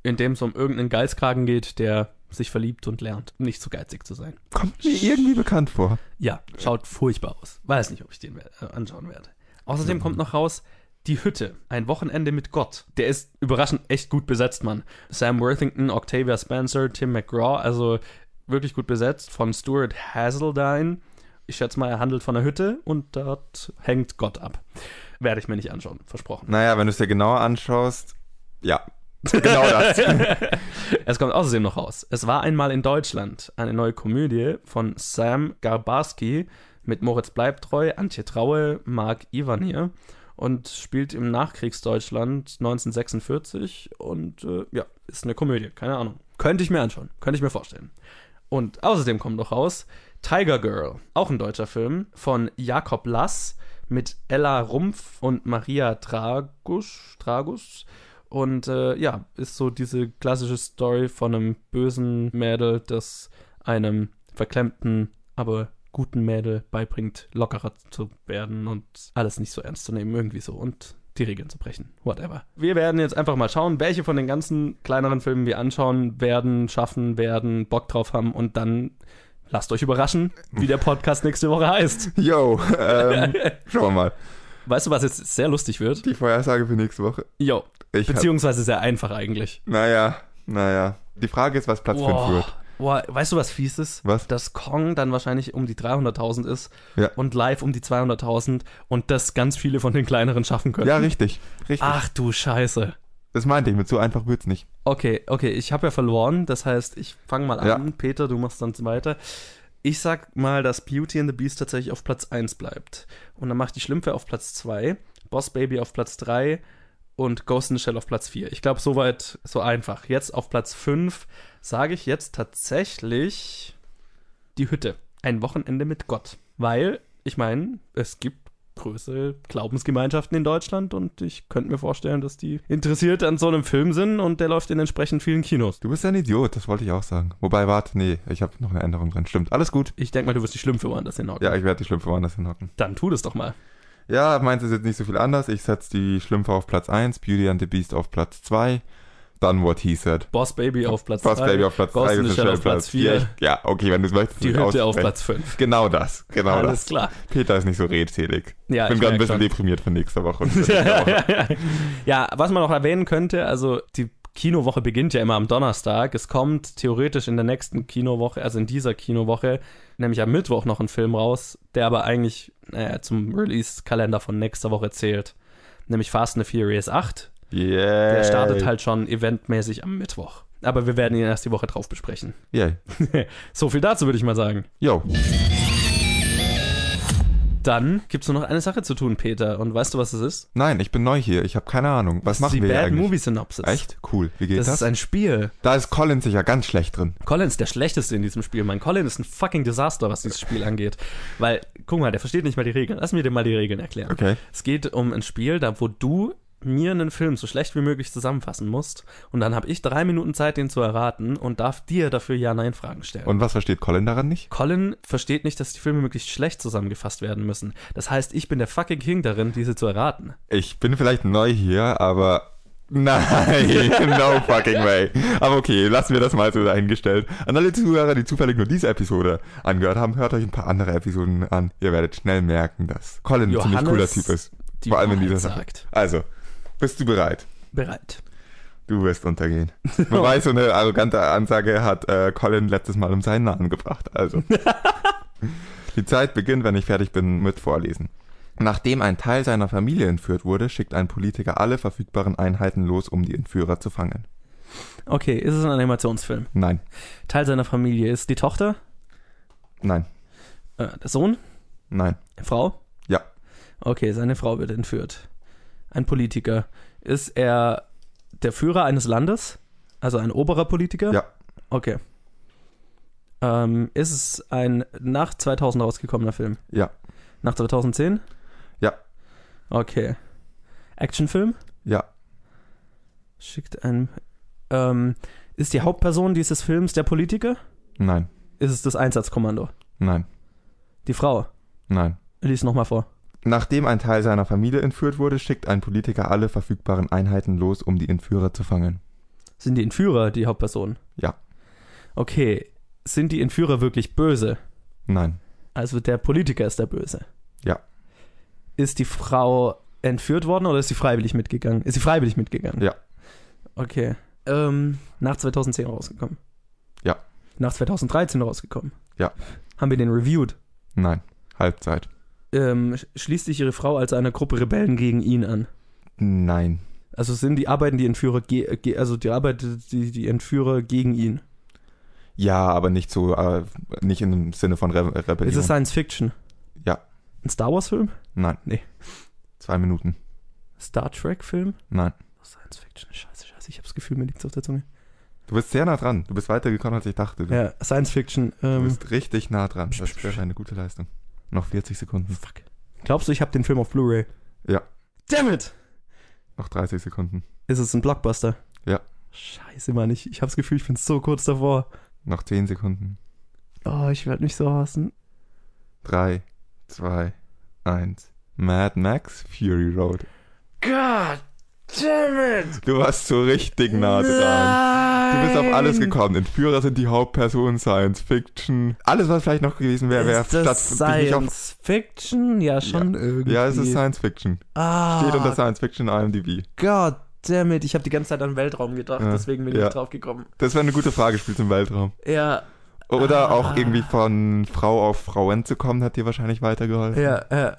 in dem es um irgendeinen Geizkragen geht, der sich verliebt und lernt, nicht zu geizig zu sein. Kommt mir irgendwie bekannt vor. Ja, schaut furchtbar aus. Weiß nicht, ob ich den äh, anschauen werde. Außerdem kommt noch raus Die Hütte, ein Wochenende mit Gott. Der ist überraschend echt gut besetzt, Mann. Sam Worthington, Octavia Spencer, Tim McGraw, also wirklich gut besetzt von Stuart Haseldine. Ich schätze mal, er handelt von einer Hütte und dort hängt Gott ab. Werde ich mir nicht anschauen, versprochen. Naja, wenn du es dir genauer anschaust, ja, genau das. Es kommt außerdem noch raus. Es war einmal in Deutschland eine neue Komödie von Sam Garbarski mit Moritz Bleibtreu, Antje Traue, Marc Ivanier und spielt im Nachkriegsdeutschland 1946 und äh, ja, ist eine Komödie, keine Ahnung. Könnte ich mir anschauen, könnte ich mir vorstellen. Und außerdem kommt noch raus Tiger Girl, auch ein deutscher Film von Jakob Lass mit Ella Rumpf und Maria Tragus. Tragus. Und äh, ja, ist so diese klassische Story von einem bösen Mädel, das einem verklemmten, aber guten Mädel beibringt, lockerer zu werden und alles nicht so ernst zu nehmen, irgendwie so. Und die Regeln zu brechen. Whatever. Wir werden jetzt einfach mal schauen, welche von den ganzen kleineren Filmen wir anschauen werden, schaffen werden, Bock drauf haben und dann lasst euch überraschen, wie der Podcast nächste Woche heißt. Yo, ähm, schauen wir mal. Weißt du, was jetzt sehr lustig wird? Die Vorhersage für nächste Woche. Jo, Ich hab, beziehungsweise sehr einfach eigentlich. naja, naja. Die Frage ist, was Platz 5 Boah. wird. Boah, weißt du, was fies ist? Was? Dass Kong dann wahrscheinlich um die 300.000 ist Ja. und live um die 200.000 und das ganz viele von den kleineren schaffen können. Ja, richtig. Richtig. Ach du Scheiße. Das meinte ich, mit so einfach wird's nicht. Okay, okay, ich habe ja verloren, das heißt, ich fange mal Ja. an. Peter, du machst dann weiter. Ich sag mal, dass Beauty and the Beast tatsächlich auf Platz 1 bleibt. Und dann macht die Schlümpfe auf Platz 2, Boss Baby auf Platz 3 und Ghost in the Shell auf Platz 4. Ich glaube, soweit so einfach. Jetzt auf Platz 5 sage ich jetzt tatsächlich die Hütte. Ein Wochenende mit Gott. Weil, ich meine, es gibt größere Glaubensgemeinschaften in Deutschland und ich könnte mir vorstellen, dass die interessiert an so einem Film sind und der läuft in entsprechend vielen Kinos. Du bist ja ein Idiot, das wollte ich auch sagen. Wobei, warte, nee, ich habe noch eine Änderung drin. Stimmt, alles gut. Ich denke mal, du wirst die Schlümpfe woanders hinhocken. Ja, ich werde die Schlümpfe woanders hinhocken. Dann tu das doch mal. Ja, meins ist jetzt nicht so viel anders. Ich setze die Schlümpfe auf Platz 1, Beauty and the Beast auf Platz 2, dann What He Said. Boss Baby auf Platz Boss 3, Baby auf Platz Ghost 3, in the Shell auf Platz 4, Ja, okay, wenn du es möchtest. die Hütte auf. Platz 5. Genau das, genau Alles das. klar. Peter ist nicht so redselig. Ja, ich bin gerade ein bisschen schon. deprimiert für nächste Woche. Woche. ja, was man noch erwähnen könnte, also die Kinowoche beginnt ja immer am Donnerstag. Es kommt theoretisch in der nächsten Kinowoche, also in dieser Kinowoche, nämlich am Mittwoch noch ein Film raus, der aber eigentlich naja, zum Release-Kalender von nächster Woche zählt. Nämlich Fast and the Furious 8. Yeah. Der startet halt schon eventmäßig am Mittwoch. Aber wir werden ihn erst die Woche drauf besprechen. Yay. so viel dazu würde ich mal sagen. Yo. Dann gibt es nur noch eine Sache zu tun, Peter. Und weißt du, was es ist? Nein, ich bin neu hier. Ich habe keine Ahnung. Was machen die wir Bad eigentlich? Movie Synopsis. Echt? Cool. Wie geht Das das? ist ein Spiel. da ist Colin sicher ganz schlecht drin. Colin ist der schlechteste in diesem Spiel. Mein Colin ist ein fucking Desaster, was dieses Spiel angeht. Weil, guck mal, der versteht nicht mal die Regeln. Lass mir dir mal die Regeln erklären. Okay. Es geht um ein Spiel, da wo du mir einen Film so schlecht wie möglich zusammenfassen musst. Und dann habe ich drei Minuten Zeit, den zu erraten und darf dir dafür Ja-Nein-Fragen stellen. Und was versteht Colin daran nicht? Colin versteht nicht, dass die Filme möglichst schlecht zusammengefasst werden müssen. Das heißt, ich bin der fucking King darin, diese zu erraten. Ich bin vielleicht neu hier, aber nein, no fucking way. Aber okay, lassen wir das mal so dahingestellt. An alle Zuhörer, die zufällig nur diese Episode angehört haben, hört euch ein paar andere Episoden an. Ihr werdet schnell merken, dass Colin ein ziemlich Johannes cooler Typ ist. Vor allem in dieser Sache. sagt. Also, bist du bereit? Bereit. Du wirst untergehen. Man weiß, so eine arrogante Ansage hat äh, Colin letztes Mal um seinen Namen gebracht. Also. Die Zeit beginnt, wenn ich fertig bin mit Vorlesen. Nachdem ein Teil seiner Familie entführt wurde, schickt ein Politiker alle verfügbaren Einheiten los, um die Entführer zu fangen. Okay, ist es ein Animationsfilm? Nein, Teil seiner Familie ist die Tochter, nein, äh, der Sohn, nein, Frau? ja, Okay, seine Frau wird entführt. Ein Politiker. Ist er der Führer eines Landes? Also ein oberer Politiker? ja, Okay. Ähm, ist es ein nach 2000 rausgekommener Film? ja, Nach 2010? ja, Okay. Actionfilm? ja, Schickt ein. Ähm, ist die Hauptperson dieses Films der Politiker? Nein, Ist es das Einsatzkommando? nein, Die Frau? nein. Lies nochmal vor. Nachdem ein Teil seiner Familie entführt wurde, schickt ein Politiker alle verfügbaren Einheiten los, um die Entführer zu fangen. Sind die Entführer die Hauptperson? Ja. Okay. Sind die Entführer wirklich böse? Nein, Also der Politiker ist der Böse. Ja. Ist die Frau entführt worden oder ist sie freiwillig mitgegangen? Ist sie freiwillig mitgegangen? Ja. Okay. Ähm, nach 2010 rausgekommen? Ja. Nach 2013 rausgekommen? Ja. Haben wir den reviewed? nein. Halbzeit. Ähm, sch- schließt sich ihre Frau als einer Gruppe Rebellen gegen ihn an? Nein. Also sind die arbeiten die Entführer, ge ge also die arbeitet die, die Entführer gegen ihn? Ja, aber nicht so, äh, nicht im Sinne von Re Rebellion. Ist es Science Fiction? Ja. Ein Star Wars Film? Nein. Nee. Zwei Minuten. Star Trek Film? Nein. Science Fiction. Scheiße, scheiße. Ich habe das Gefühl, mir liegt's auf der Zunge. Du bist sehr nah dran. Du bist weitergekommen, als ich dachte. Du, Ja, Science Fiction. du Ähm, bist richtig nah dran. Das wäre eine gute Leistung. Noch 40 Sekunden. fuck. Glaubst du, ich habe den Film auf Blu-ray? Ja. Damn it! Noch 30 Sekunden. Ist es ein Blockbuster? Ja. Scheiße, Mann. Ich, ich habe das Gefühl, ich bin so kurz davor. Noch 10 Sekunden. Oh, ich werde mich so hassen. Drei, zwei, eins. Mad Max Fury Road. God! Du warst so richtig nah dran. Du bist auf alles gekommen. Entführer sind die Hauptpersonen, Science Fiction. Alles, was vielleicht noch gewesen wäre, wäre statt Science Fiction? Ja, schon irgendwie. Ja, es ist Science Fiction. ah, Steht unter Science Fiction IMDb. God damn it. Ich habe die ganze Zeit an Weltraum gedacht, Ja, deswegen bin ich ja. nicht drauf gekommen. Das wäre eine gute Frage, spielt im Weltraum. Ja, Oder Ah. auch irgendwie von Frau auf Frauen zu kommen, hat dir wahrscheinlich weitergeholfen. ja, ja.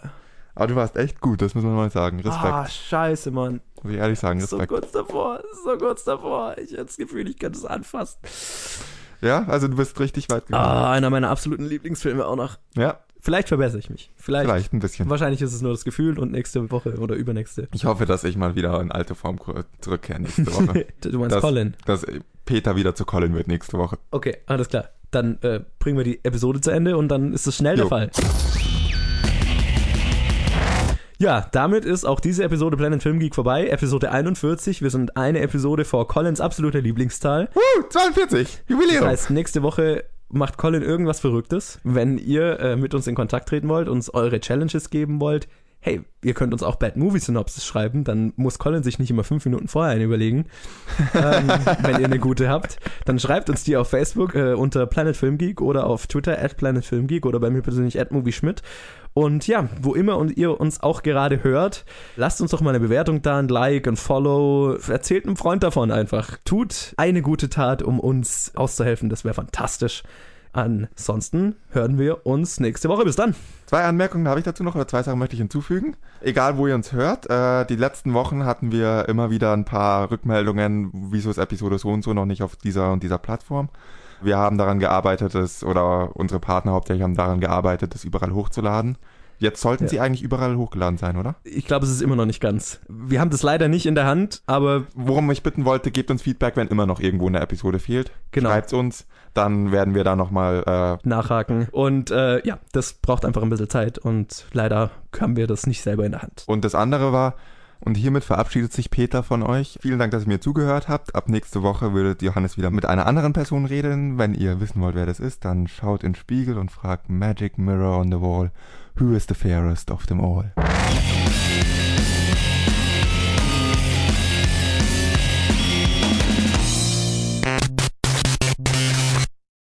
Aber du warst echt gut, das muss man mal sagen. Respekt. Ah, scheiße, Mann. Muss ich ehrlich sagen, So Respekt. kurz davor, so kurz davor. Ich hatte das Gefühl, ich könnte es anfassen. Ja, also du bist richtig weit gekommen. Ah, einer meiner absoluten Lieblingsfilme auch noch. Ja, Vielleicht verbessere ich mich. Vielleicht. vielleicht ein bisschen. Wahrscheinlich ist es nur das Gefühl und nächste Woche oder übernächste. Ich hoffe, dass ich mal wieder in alte Form zurückkehre nächste Woche. du meinst Das- Colin. dass Peter wieder zu Colin wird nächste Woche. Okay, alles klar. Dann äh, bringen wir die Episode zu Ende und dann ist es schnell der Jo. Fall. Ja, damit ist auch diese Episode Planet Film Geek vorbei. Episode 41. Wir sind eine Episode vor Collins absoluter Lieblingszahl. Uh, 42! Jubiläum! Das heißt, nächste Woche macht Colin irgendwas Verrücktes. Wenn ihr äh, mit uns in Kontakt treten wollt, uns eure Challenges geben wollt, hey, ihr könnt uns auch Bad Movie Synopsis schreiben, dann muss Colin sich nicht immer fünf Minuten vorher eine überlegen. ähm, wenn ihr eine gute habt, dann schreibt uns die auf Facebook äh, unter Planet Film Geek oder auf Twitter at Planet Film Geek oder bei mir persönlich at Movie Schmidt. Und ja, wo immer und ihr uns auch gerade hört, lasst uns doch mal eine Bewertung da, ein Like, ein Follow. Erzählt einem Freund davon einfach. Tut eine gute Tat, um uns auszuhelfen. Das wäre fantastisch. Ansonsten hören wir uns nächste Woche. Bis dann. Zwei Anmerkungen habe ich dazu noch, oder zwei Sachen möchte ich hinzufügen. Egal, wo ihr uns hört, äh, die letzten Wochen hatten wir immer wieder ein paar Rückmeldungen, wieso ist Episode so und so noch nicht auf dieser und dieser Plattform. Wir haben daran gearbeitet, es, oder unsere Partner hauptsächlich haben daran gearbeitet, es überall hochzuladen. Jetzt sollten Ja. sie eigentlich überall hochgeladen sein, oder? Ich glaube, es ist immer noch nicht ganz. Wir haben das leider nicht in der Hand, aber Worum ich bitten wollte, gebt uns Feedback, wenn immer noch irgendwo eine Episode fehlt. Genau. Schreibt's uns, dann werden wir da nochmal äh, nachhaken. Und äh, ja, das braucht einfach ein bisschen Zeit und leider haben wir das nicht selber in der Hand. Und das andere war, und hiermit verabschiedet sich Peter von euch. Vielen Dank, dass ihr mir zugehört habt. Ab nächste Woche würdet Johannes wieder mit einer anderen Person reden. Wenn ihr wissen wollt, wer das ist, dann schaut in den Spiegel und fragt Magic Mirror on the Wall, who is the fairest of them all?